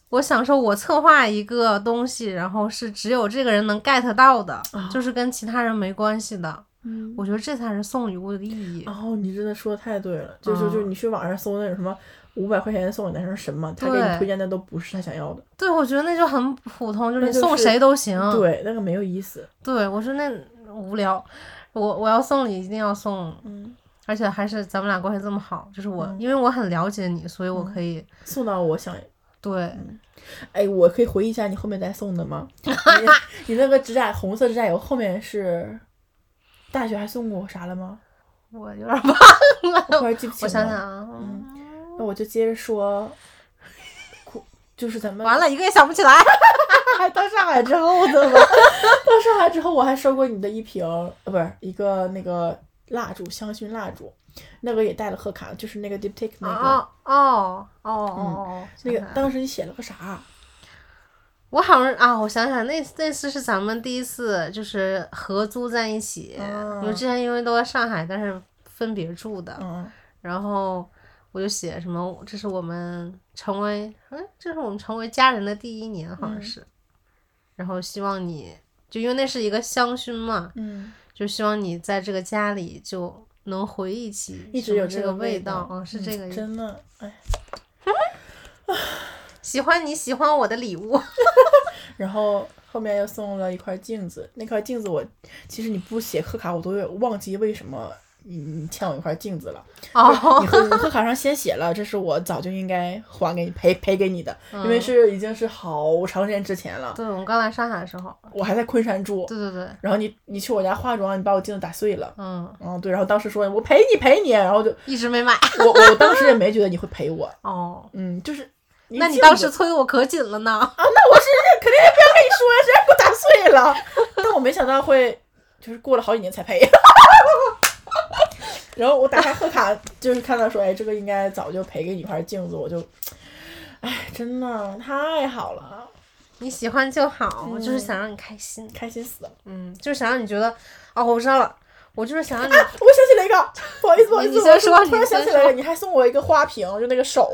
我享受我策划一个东西，然后是只有这个人能 get 到的，就是跟其他人没关系的，嗯，我觉得这才是送礼物的意义。哦，你真的说的太对了，就就就嗯你去网上搜那种什么五百块钱送给男生什么，他给你推荐的都不是他想要的，对，我觉得那就很普通，就是送谁都行。对，那个没有意思。对，我说那无聊。我我要送礼一定要送，嗯，而且还是咱们俩关系这么好，就是我、嗯因为我很了解你，所以我可以、送到我想对哎，我可以回忆一下你后面再送的吗？你 你那个指甲红色指甲油后面是大学还送过我啥了吗？我有点忘了，我突然记不清我想了想啊，那我就接着说，哭就是咱们完了一个也想不起来。还到上海之后的吗？到上海之后，我还收过你的一瓶，呃，不是一个那个蜡烛，香薰蜡烛，那个也带了贺卡，就是那个 Diptyque 那个，哦哦哦哦哦，那个当时你写了个啥？我好像啊，我想想，那那次是咱们第一次就是合租在一起，因为之前因为都在上海，但是分别住的，嗯，然后我就写什么，这是我们成为，嗯，这是我们成为家人的第一年，好像嗯是，然后希望你就因为那是一个香薰嘛，嗯，就希望你在这个家里就能回忆起一直有这个味道，嗯，是这个意思。真的，哎，喜欢你喜欢我的礼物，然后后面又送了一块镜子，那块镜子我其实你不写贺卡，我都有忘记为什么你你欠我一块镜子了。哦你贺你贺卡上先写了，这是我早就应该还给你赔赔给你的，因为嗯是已经是好长时间之前了，对，我们刚来上海的时候，我还在昆山住。对对对，然后你你去我家化妆，你把我镜子打碎了。嗯，嗯，对，然后当时说我赔你赔你，然后就一直没买。我我当时也没觉得你会赔我，哦，嗯，就是你那你当时催我可紧了呢。啊，那我是肯定也不要跟你说呀，谁让给我打碎了？但我没想到会，就是过了好几年才赔。然后我打开贺卡，就是看到说，哎，这个应该早就赔给你一块镜子，我就，哎，真的太好了，你喜欢就好，我就是想让你开心。开心死了。嗯，就是想让你觉得，哦，我知道了，我就是想让你，我想起来一个，不好意思，不好意思，你先说我突然想起来了，你还送我一个花瓶，就那个手。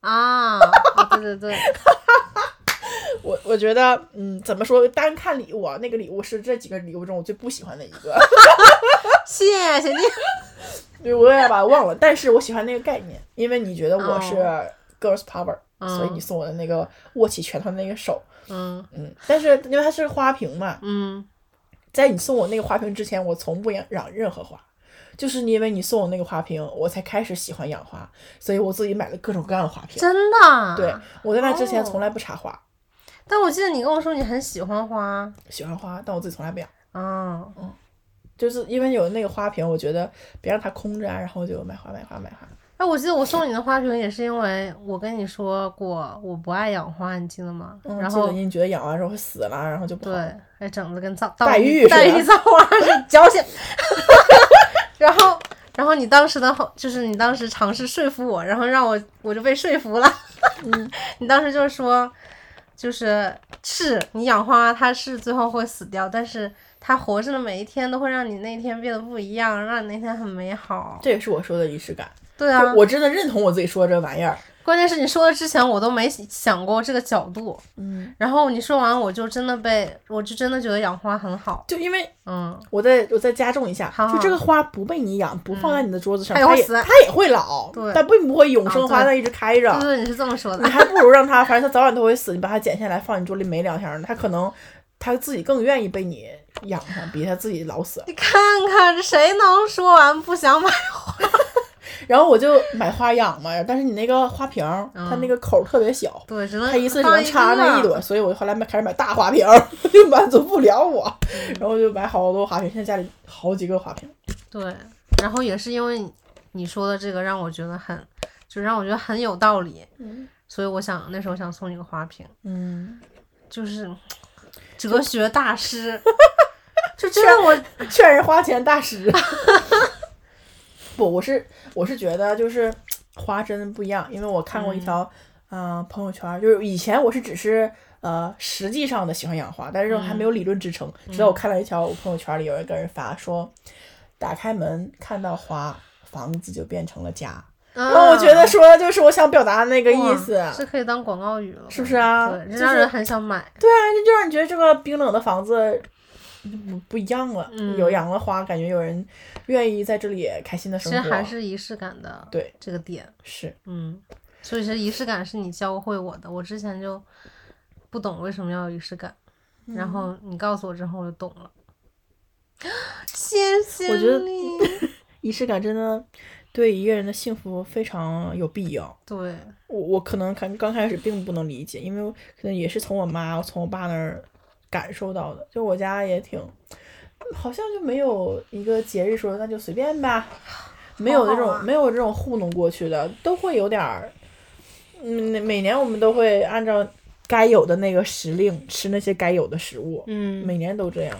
啊，啊对对对，我我觉得，嗯，怎么说？单看礼物啊，那个礼物是这几个礼物中我最不喜欢的一个。谢谢你。对，我也把它忘了，但是我喜欢那个概念，因为你觉得我是哦 girls power，、所以你送我的那个握起拳头的那个手，嗯嗯，但是因为它是花瓶嘛，嗯，在你送我那个花瓶之前，我从不养养任何花，就是因为你送我那个花瓶，我才开始喜欢养花，所以我自己买了各种各样的花瓶。真的。对，我在那之前哦从来不插花，但我记得你跟我说你很喜欢花。喜欢花，但我自己从来不养。啊，就是因为有那个花瓶，我觉得别让它空着啊，然后就买花买花买花。哎，我记得我送你的花瓶也是因为我跟你说过我不爱养花，你记得吗？嗯，然后记得你觉得养完之后会死了，然后就。对，还整的跟造黛玉黛玉造花是矫情。然后，然后你当时的后就是你当时尝试说服我，然后让我我就被说服了。嗯，你当时就说，就是是你养花，它是最后会死掉，但是它活着的每一天都会让你那一天变得不一样，让你那天很美好。这也是我说的仪式感。对啊，我真的认同我自己说的这玩意儿。关键是你说的之前我都没想过这个角度，嗯，然后你说完我就真的被，我就真的觉得养花很好。就因为嗯，我再我再加重一下，好好就这个花不被你养，不放在你的桌子上，它也它也它也会老，对但并不会永生花那一直开着。对对，你是这么说的你。还不如让它，反正它早晚都会死，你把它剪下来放你桌里没两天呢，它可能它自己更愿意被你养上，比他自己老死。你看看这谁能说完不想买花？然后我就买花养嘛，但是你那个花瓶，嗯它那个口儿特别小，对，只能它一次只能插那一个朵，所以我就后来买开始买大花瓶儿，就满足不了我，嗯然后就买好多花瓶，现在家里好几个花瓶。对，然后也是因为你你说的这个让我觉得很，就让我觉得很有道理，嗯所以我想那时候想送你个花瓶，嗯，就是哲学大师，就真的我劝人花钱大师。不，我是我是觉得就是花真的不一样，因为我看过一条嗯、呃朋友圈儿，就是以前我是只是呃实际上的喜欢养花，但是还没有理论支撑。直到我看了一条我朋友圈里有一个人发说，打开门看到花，房子就变成了家。啊然后我觉得说的就是我想表达的那个意思。是可以当广告语了，是不是啊对，就是让人很想买。对啊，这就让你觉得这个冰冷的房子不不一样了。嗯有养了花，感觉有人愿意在这里开心的生活。其实还是仪式感的，对这个点，是，嗯，所以是仪式感是你教会我的，我之前就不懂为什么要有仪式感，然后你告诉我之后我就懂了。谢谢谢我觉得你。仪式感真的对一个人的幸福非常有必要。对，我我可能刚刚开始并不能理解，因为可能也是从我妈、从我爸那儿感受到的。就我家也挺，好像就没有一个节日说那就随便吧，没有那种、没有这种糊弄过去的，都会有点儿。嗯，每年我们都会按照该有的那个时令吃那些该有的食物，嗯，每年都这样。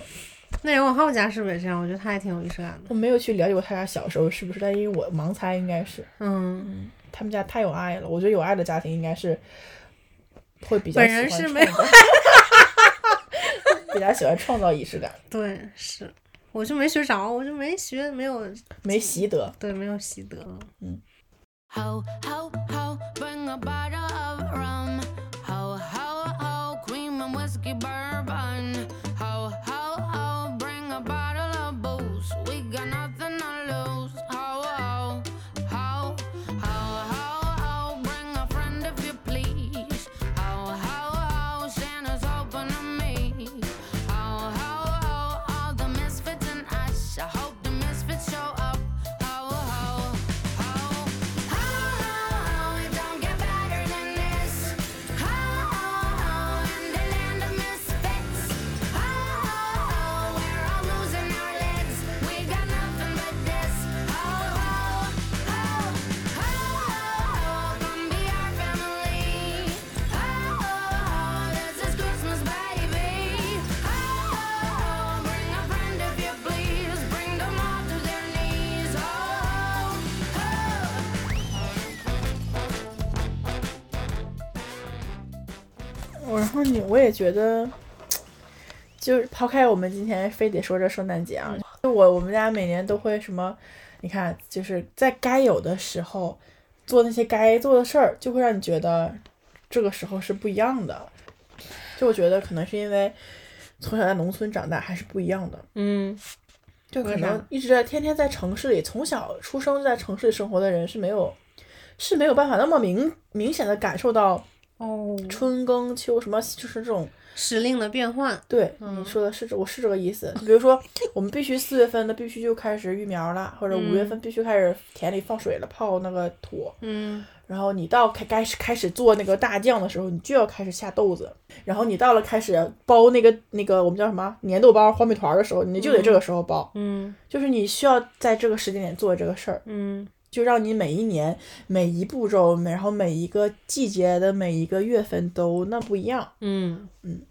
那杨永浩家是不是也这样？我觉得他还挺有仪式感的。我没有去了解过他家小时候是不是，但因为我盲猜应该是。嗯，他们家太有爱了，我觉得有爱的家庭应该是会比较本人是没有 比较喜欢创造仪式感，对，是，我就没学着，我就没学，没有，没习得。对，没有习得。Ho, ho, ho, bring a bottle 我也觉得，就是抛开我们今天非得说这圣诞节啊，就我我们家每年都会什么，你看就是在该有的时候做那些该做的事儿，就会让你觉得这个时候是不一样的。就我觉得可能是因为从小在农村长大还是不一样的。嗯，就可能一直在天天在城市里，从小出生就在城市里生活的人是没有是没有办法那么明明显的感受到哦，春耕秋什么，就是这种时令的变换。对嗯你说的是这，我是这个意思。比如说，我们必须四月份的必须就开始育苗了，或者五月嗯份必须开始田里放水了，泡那个土。嗯然后你到开开始开始做那个大酱的时候，你就要开始下豆子。然后你到了开始包那个那个我们叫什么粘豆包、黄米团的时候，你就得这个时候包。嗯就是你需要在这个时间点做这个事儿，嗯就让你每一年每一步骤，每然后每一个季节的每一个月份都那不一样，嗯。嗯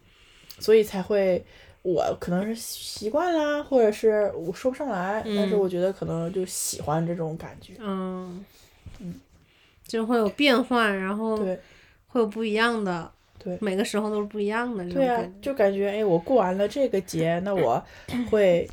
所以才会我可能是习惯啦，或者是我说不上来，但是嗯。我觉得可能就喜欢这种感觉。嗯嗯。就会有变换，然后对。会有不一样的，对。每个时候都是不一样的对啊。就感觉哎，我过完了这个节，那 我会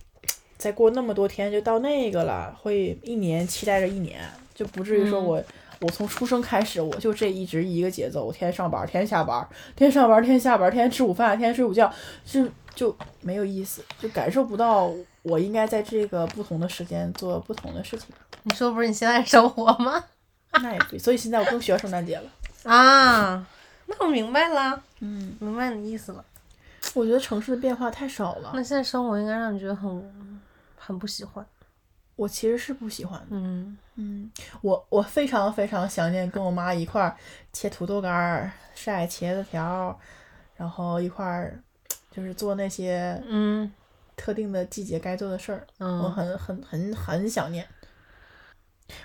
再过那么多天就到那个了，会一年期待着一年，就不至于说嗯我。我从出生开始，我就这一直一个节奏，我天天上班，天天下班，天天上班，天天下班，天天吃午饭，天天睡午觉，就就没有意思，就感受不到我应该在这个不同的时间做不同的事情。你说不是你现在生活吗？那也对，所以现在我更需要圣诞节了。啊，那我明白了，嗯，明白你意思了。我觉得城市的变化太少了那，现在生活应该让你觉得很很不喜欢。我其实是不喜欢的。嗯嗯，我我非常非常想念跟我妈一块儿切土豆干儿、晒茄子条儿，然后一块儿就是做那些嗯特定的季节该做的事儿。我嗯，很很很很想念。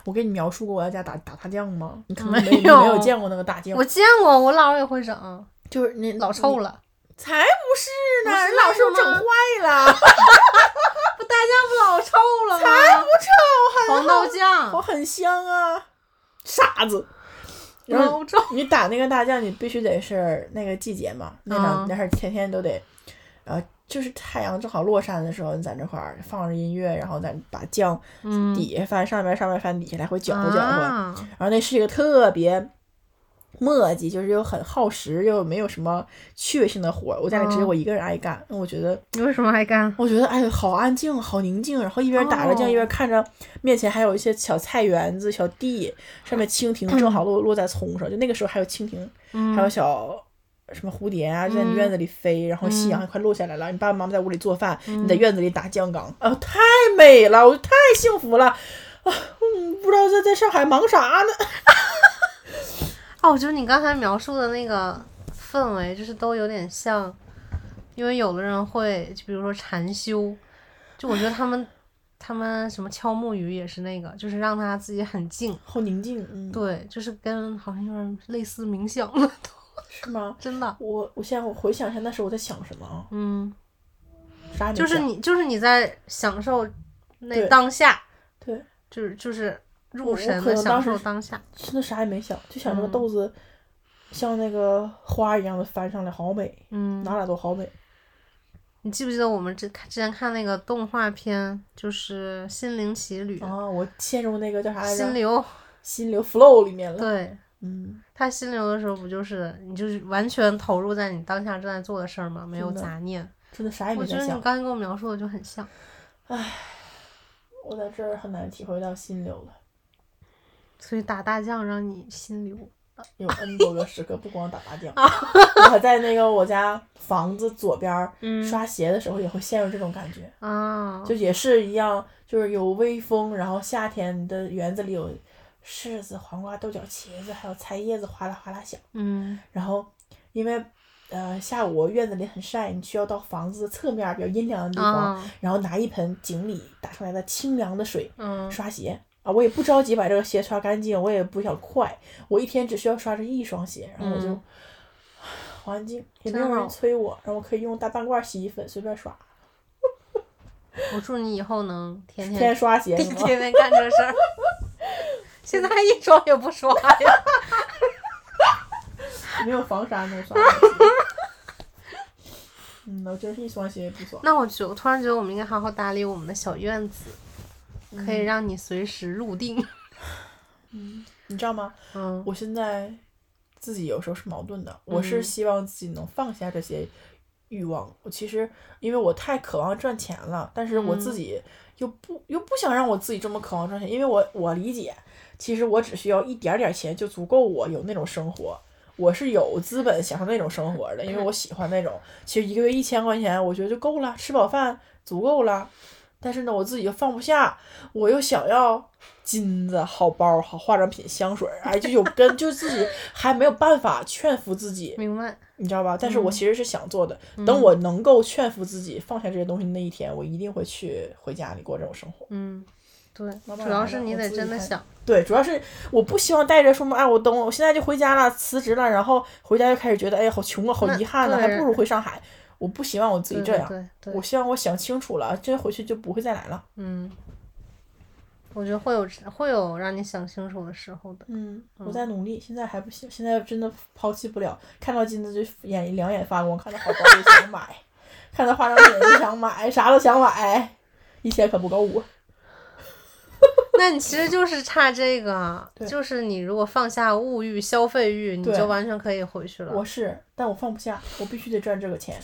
我给你描述过我在家打打大酱吗？你可能没没有没有见过那个大酱我，见过，我姥姥也会整，就是那老臭，了。才不是呢，不是老是整坏了，不大酱不老臭了吗？才不臭，很黄豆酱我，很香啊，傻子。然后。你打那个大酱，你必须得是那个季节嘛，那两、嗯那是天天都得，然后，就是太阳正好落山的时候，你在这块儿放着音乐，然后咱把酱嗯，底下翻上面，上面翻底下来回搅和搅和，啊然后那是一个特别磨叽，就是又很耗时又没有什么趣味性的活儿。我家里只有嗯我一个人爱干，那我觉得，你为什么爱干？我觉得哎，好安静，好宁静。然后一边打着酱，哦一边看着面前还有一些小菜园子、小地，上面蜻蜓正好落落在葱上，就那个时候还有蜻蜓，嗯还有小什么蝴蝶啊，就在你院子里飞，然后夕阳快落下来了，你爸爸妈妈在屋里做饭，你在院子里打酱缸，啊，太美了，我太幸福了，啊，嗯，不知道在在上海忙啥呢。哦，我觉得你刚才描述的那个氛围，就是都有点像，因为有的人会，就比如说禅修，就我觉得他们他们什么敲木鱼也是那个，就是让他自己很静，好宁静，嗯，对，就是跟好像有点类似冥想，是吗？真的，我我现在我回想一下那时候我在想什么啊？嗯，啥就是你就是你在享受那当下，对，就是就是我入神的享受当下，真的啥也没想，就想这个嗯豆子像那个花一样的翻上来，好美，嗯，哪俩都好美。你记不记得我们之之前看那个动画片，就是《心灵奇旅》啊，我陷入那个叫啥来着？心流，心流 flow 里面了。对。嗯，他心流的时候，不就是你就是完全投入在你当下正在做的事儿吗？没有杂念。真的啥也我觉得你。刚才跟我描述的就很像。唉我在这儿很难体会到心流了，所以打大酱让你心流。有 N 多个时刻，不光打麻将，我还在那个我家房子左边刷鞋的时候，也会陷入这种感觉。啊，就也是一样，就是有微风，然后夏天你的园子里有柿子、黄瓜、豆角、茄子，还有菜叶子哗啦哗啦响。嗯然后因为呃下午院子里很晒，你需要到房子的侧面比较阴凉的地方，啊然后拿一盆井里打出来的清凉的水嗯刷鞋。啊，我也不着急把这个鞋刷干净，我也不想快，我一天只需要刷这一双鞋，然后我就、嗯好安静，也没有人催我，然后我可以用大半罐洗衣粉随便刷，我祝你以后能天天天天刷鞋？天天干这事儿。现在一双也不刷呀？没有防晒能刷。嗯，我真是一双鞋也不刷。那我觉我突然觉得我们应该好好打理我们的小院子，可以让你随时入定。嗯你知道吗？嗯我现在自己有时候是矛盾的，我是嗯希望自己能放下这些欲望。我其实因为我太渴望赚钱了，但是我自嗯己又不又不想让我自己这么渴望赚钱，因为我我理解，其实我只需要一点点钱就足够我有那种生活。我是有资本享受那种生活的，因为我喜欢那种。其实一个月一千块钱，我觉得就够了，吃饱饭足够了。但是呢，我自己又放不下，我又想要金子、好包、好化妆品、香水儿，哎，就有跟就自己还没有办法劝服自己，明白。你知道吧？但是我嗯其实是想做的。等我能够劝服自己放下这些东西的那一天，我一定会去回家里过这种生活。嗯，对，主要是你得真的想。对，主要是我不希望带着说么，哎，我等我现在就回家了，辞职了，然后回家就开始觉得，哎呀，好穷啊，好遗憾啊，还不如回上海。我不希望我自己这样，对对我希望我想清楚了，这回去就不会再来了。嗯，我觉得会有会有让你想清楚的时候的。嗯，我在努力，现在还不行，现在真的抛弃不了，看到金子就眼两眼发光，看到好包就想买，看到化妆品就想买，啥都想买，一千可不够啊。那你其实就是差这个，就是你如果放下物欲、消费欲，你就完全可以回去了。我是，但我放不下，我必须得赚这个钱。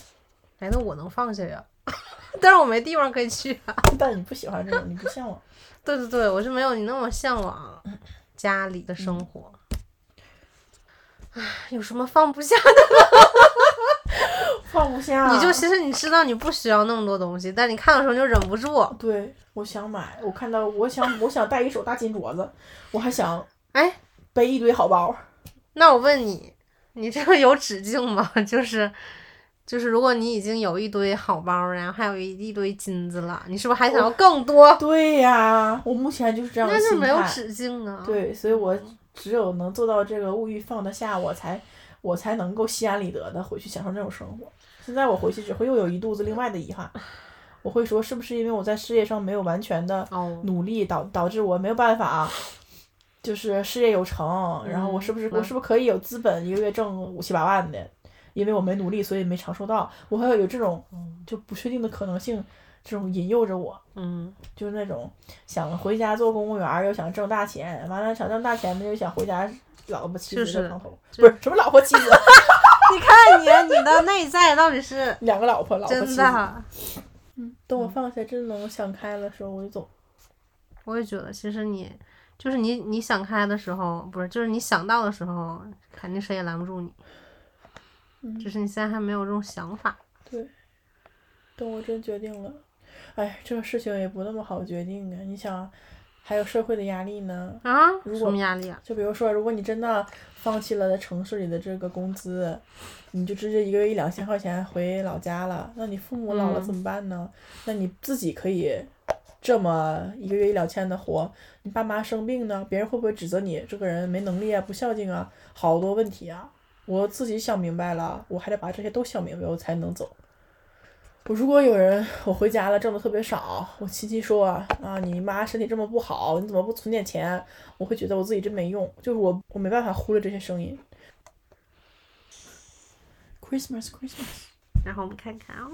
哎，那我能放下呀，但是我没地方可以去啊。但你不喜欢这种，你不向往。对对对，我是没有你那么向往家里的生活。唉，有什么放不下的？放不下，你就其实你知道你不需要那么多东西，但你看的时候就忍不住。对，我想买，我看到我想我想戴一手大金镯子，我还想哎，背一堆好包。那我问你，你这个有止境吗？就是就是，如果你已经有一堆好包，然后还有一一堆金子了，你是不是还想要更多？对呀，我目前就是这样的那就。没有止境啊。对，所以我只有能做到这个物欲放得下，我才我才能够心安理得的回去享受那种生活。现在我回去只会又有一肚子另外的遗憾，我会说是不是因为我在事业上没有完全的哦，努力导导致我没有办法，就是事业有成，然后我是不是嗯我是不是可以有资本一个月挣五七八万的？因为我没努力，所以没尝受到，我会有这种就不确定的可能性，这种引诱着我，嗯，就是那种想回家做公务员，又想挣大钱，完了想挣大钱呢，又想回家老婆妻就是子热炕头，就不是什么老婆妻子，你看你你的内在到底是 两个老婆，老婆妻真子。的？等我放下，真能想开了的时候，我就走。我也觉得，其实你就是你你想开的时候，不是就是你想到的时候，肯定谁也拦不住你。嗯只是你现在还没有这种想法。对，等我真决定了，哎，这个事情也不那么好决定啊！你想，还有社会的压力呢。啊？什么压力啊？就比如说，如果你真的放弃了在城市里的这个工资，你就直接一个月一两千块钱回老家了，那你父母老了嗯怎么办呢？那你自己可以这么一个月一两千的活，你爸妈生病呢，别人会不会指责你这个人没能力啊、不孝敬啊？好多问题啊！我自己想明白了，我还得把这些都想明白，我才能走。我如果有人我回家了挣的特别少，我亲戚说啊，你妈身体这么不好，你怎么不存点钱？我会觉得我自己真没用，就是我我没办法忽略这些声音。Christmas Christmas，然后我们看看啊。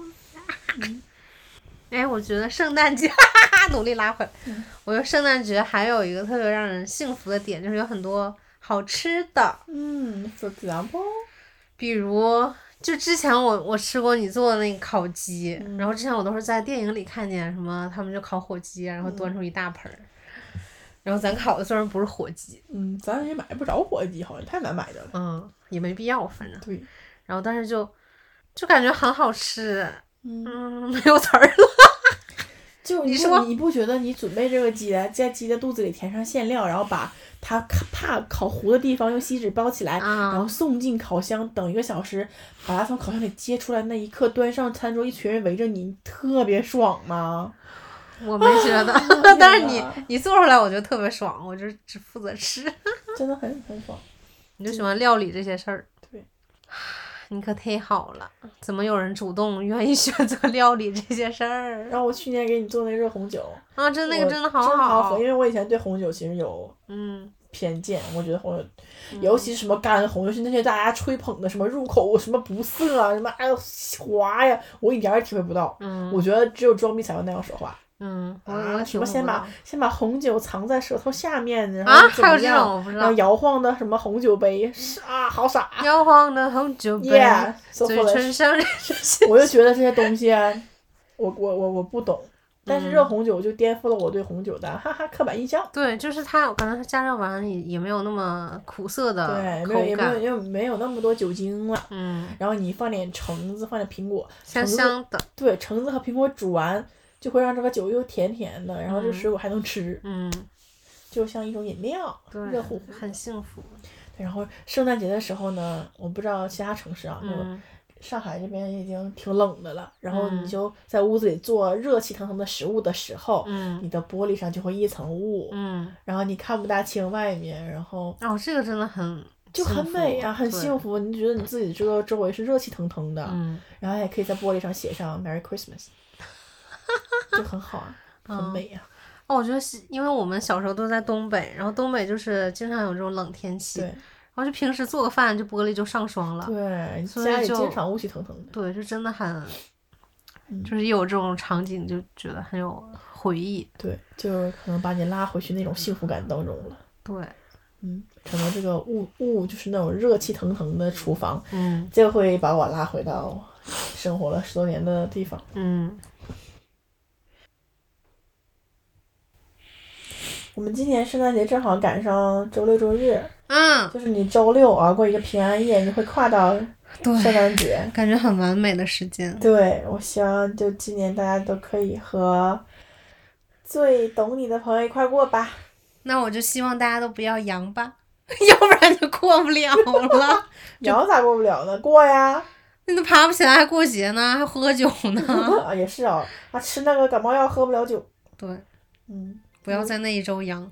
嗯 哎，我觉得圣诞节，哈 哈努力拉回来。嗯我觉得圣诞节还有一个特别让人幸福的点，就是有很多好吃的，嗯，For example，比如就之前我我吃过你做的那个烤鸡，嗯。然后之前我都是在电影里看见什么他们就烤火鸡，然后端出一大盆儿，然后咱烤的虽然不是火鸡，嗯，咱也买不着火鸡，好像太难买的了。嗯，也没必要，反正，对，然后但是就就感觉很好吃，嗯，嗯，没有词儿了，就不你说。你不觉得你准备这个鸡，在鸡的肚子里填上馅料，然后把它咔怕烤糊的地方用锡纸包起来，啊然后送进烤箱，等一个小时，把它从烤箱里接出来那一刻，端上餐桌，一群人围着你，特别爽吗？我没觉得，天但是你你做出来我觉得特别爽，我就只负责吃，真的很很爽。你就喜欢料理这些事儿。对，你可忒好了，怎么有人主动愿意选择料理这些事儿 然后我去年给你做那热红酒，啊？真那个真的好好好喝，因，为我以前对红酒其实有嗯，偏见，我觉得红酒，尤其什么干红，尤其那些大家吹捧的什么入口什么不涩啊，什么哎呦滑呀，我一点儿也体会不到。嗯我觉得只有装逼才会那样说话。嗯，我先把先把红酒藏在舌头下面，然啊后怎么还有这种样然后摇晃的什么红酒杯，是啊，好傻。摇晃的红酒杯嘴唇上我就觉得这些东西啊，我我我我不懂，但是热嗯红酒就颠覆了我对红酒的哈哈刻板印象。对，就是它，我感觉它加热完也也没有那么苦涩的对，口没有也没有感，也没有没有那么多酒精了。嗯，然后你放点橙子，放点苹果，香香的，对，橙子和苹果煮完就会让这个酒又甜甜的，然后这水果还能吃，嗯，就像一种饮料，对热乎乎。很幸福，然后圣诞节的时候呢，我不知道其他城市啊，就上海这边已经挺冷的了，然后嗯你就在屋子里做热气腾腾的食物的时候，嗯你的玻璃上就会一层雾，嗯，然后你看不大清外面，然后哦，这个真的很就很幸美啊，很幸福。你觉得你自己这个周围是热气腾腾的，嗯，然后也可以在玻璃上写上 Merry Christmas，就很好啊，很嗯美啊。哦，我觉得是因为我们小时候都在东北，然后东北就是经常有这种冷天气，对然后就平时做个饭，就玻璃就上霜了，对，所以就经常雾气腾腾的。对，就真的很，嗯就是一有这种场景就觉得很有回忆，对，就是可能把你拉回去那种幸福感当中了。对，嗯，可能这个雾雾就是那种热气腾腾的厨房，嗯就会把我拉回到生活了十多年的地方。嗯我们今年圣诞节正好赶上周六周日，嗯，就是你周六熬过一个平安夜，你会跨到，圣诞节。感觉很完美的时间，对，我希望就今年大家都可以和最懂你的朋友一块过吧。那我就希望大家都不要阳吧，要不然就过不了了。阳咋过不了呢？过呀！那都爬不起来，还过节呢，还喝酒呢。啊，也是啊，啊吃那个感冒药喝不了酒。对，嗯，不要在那一周阳。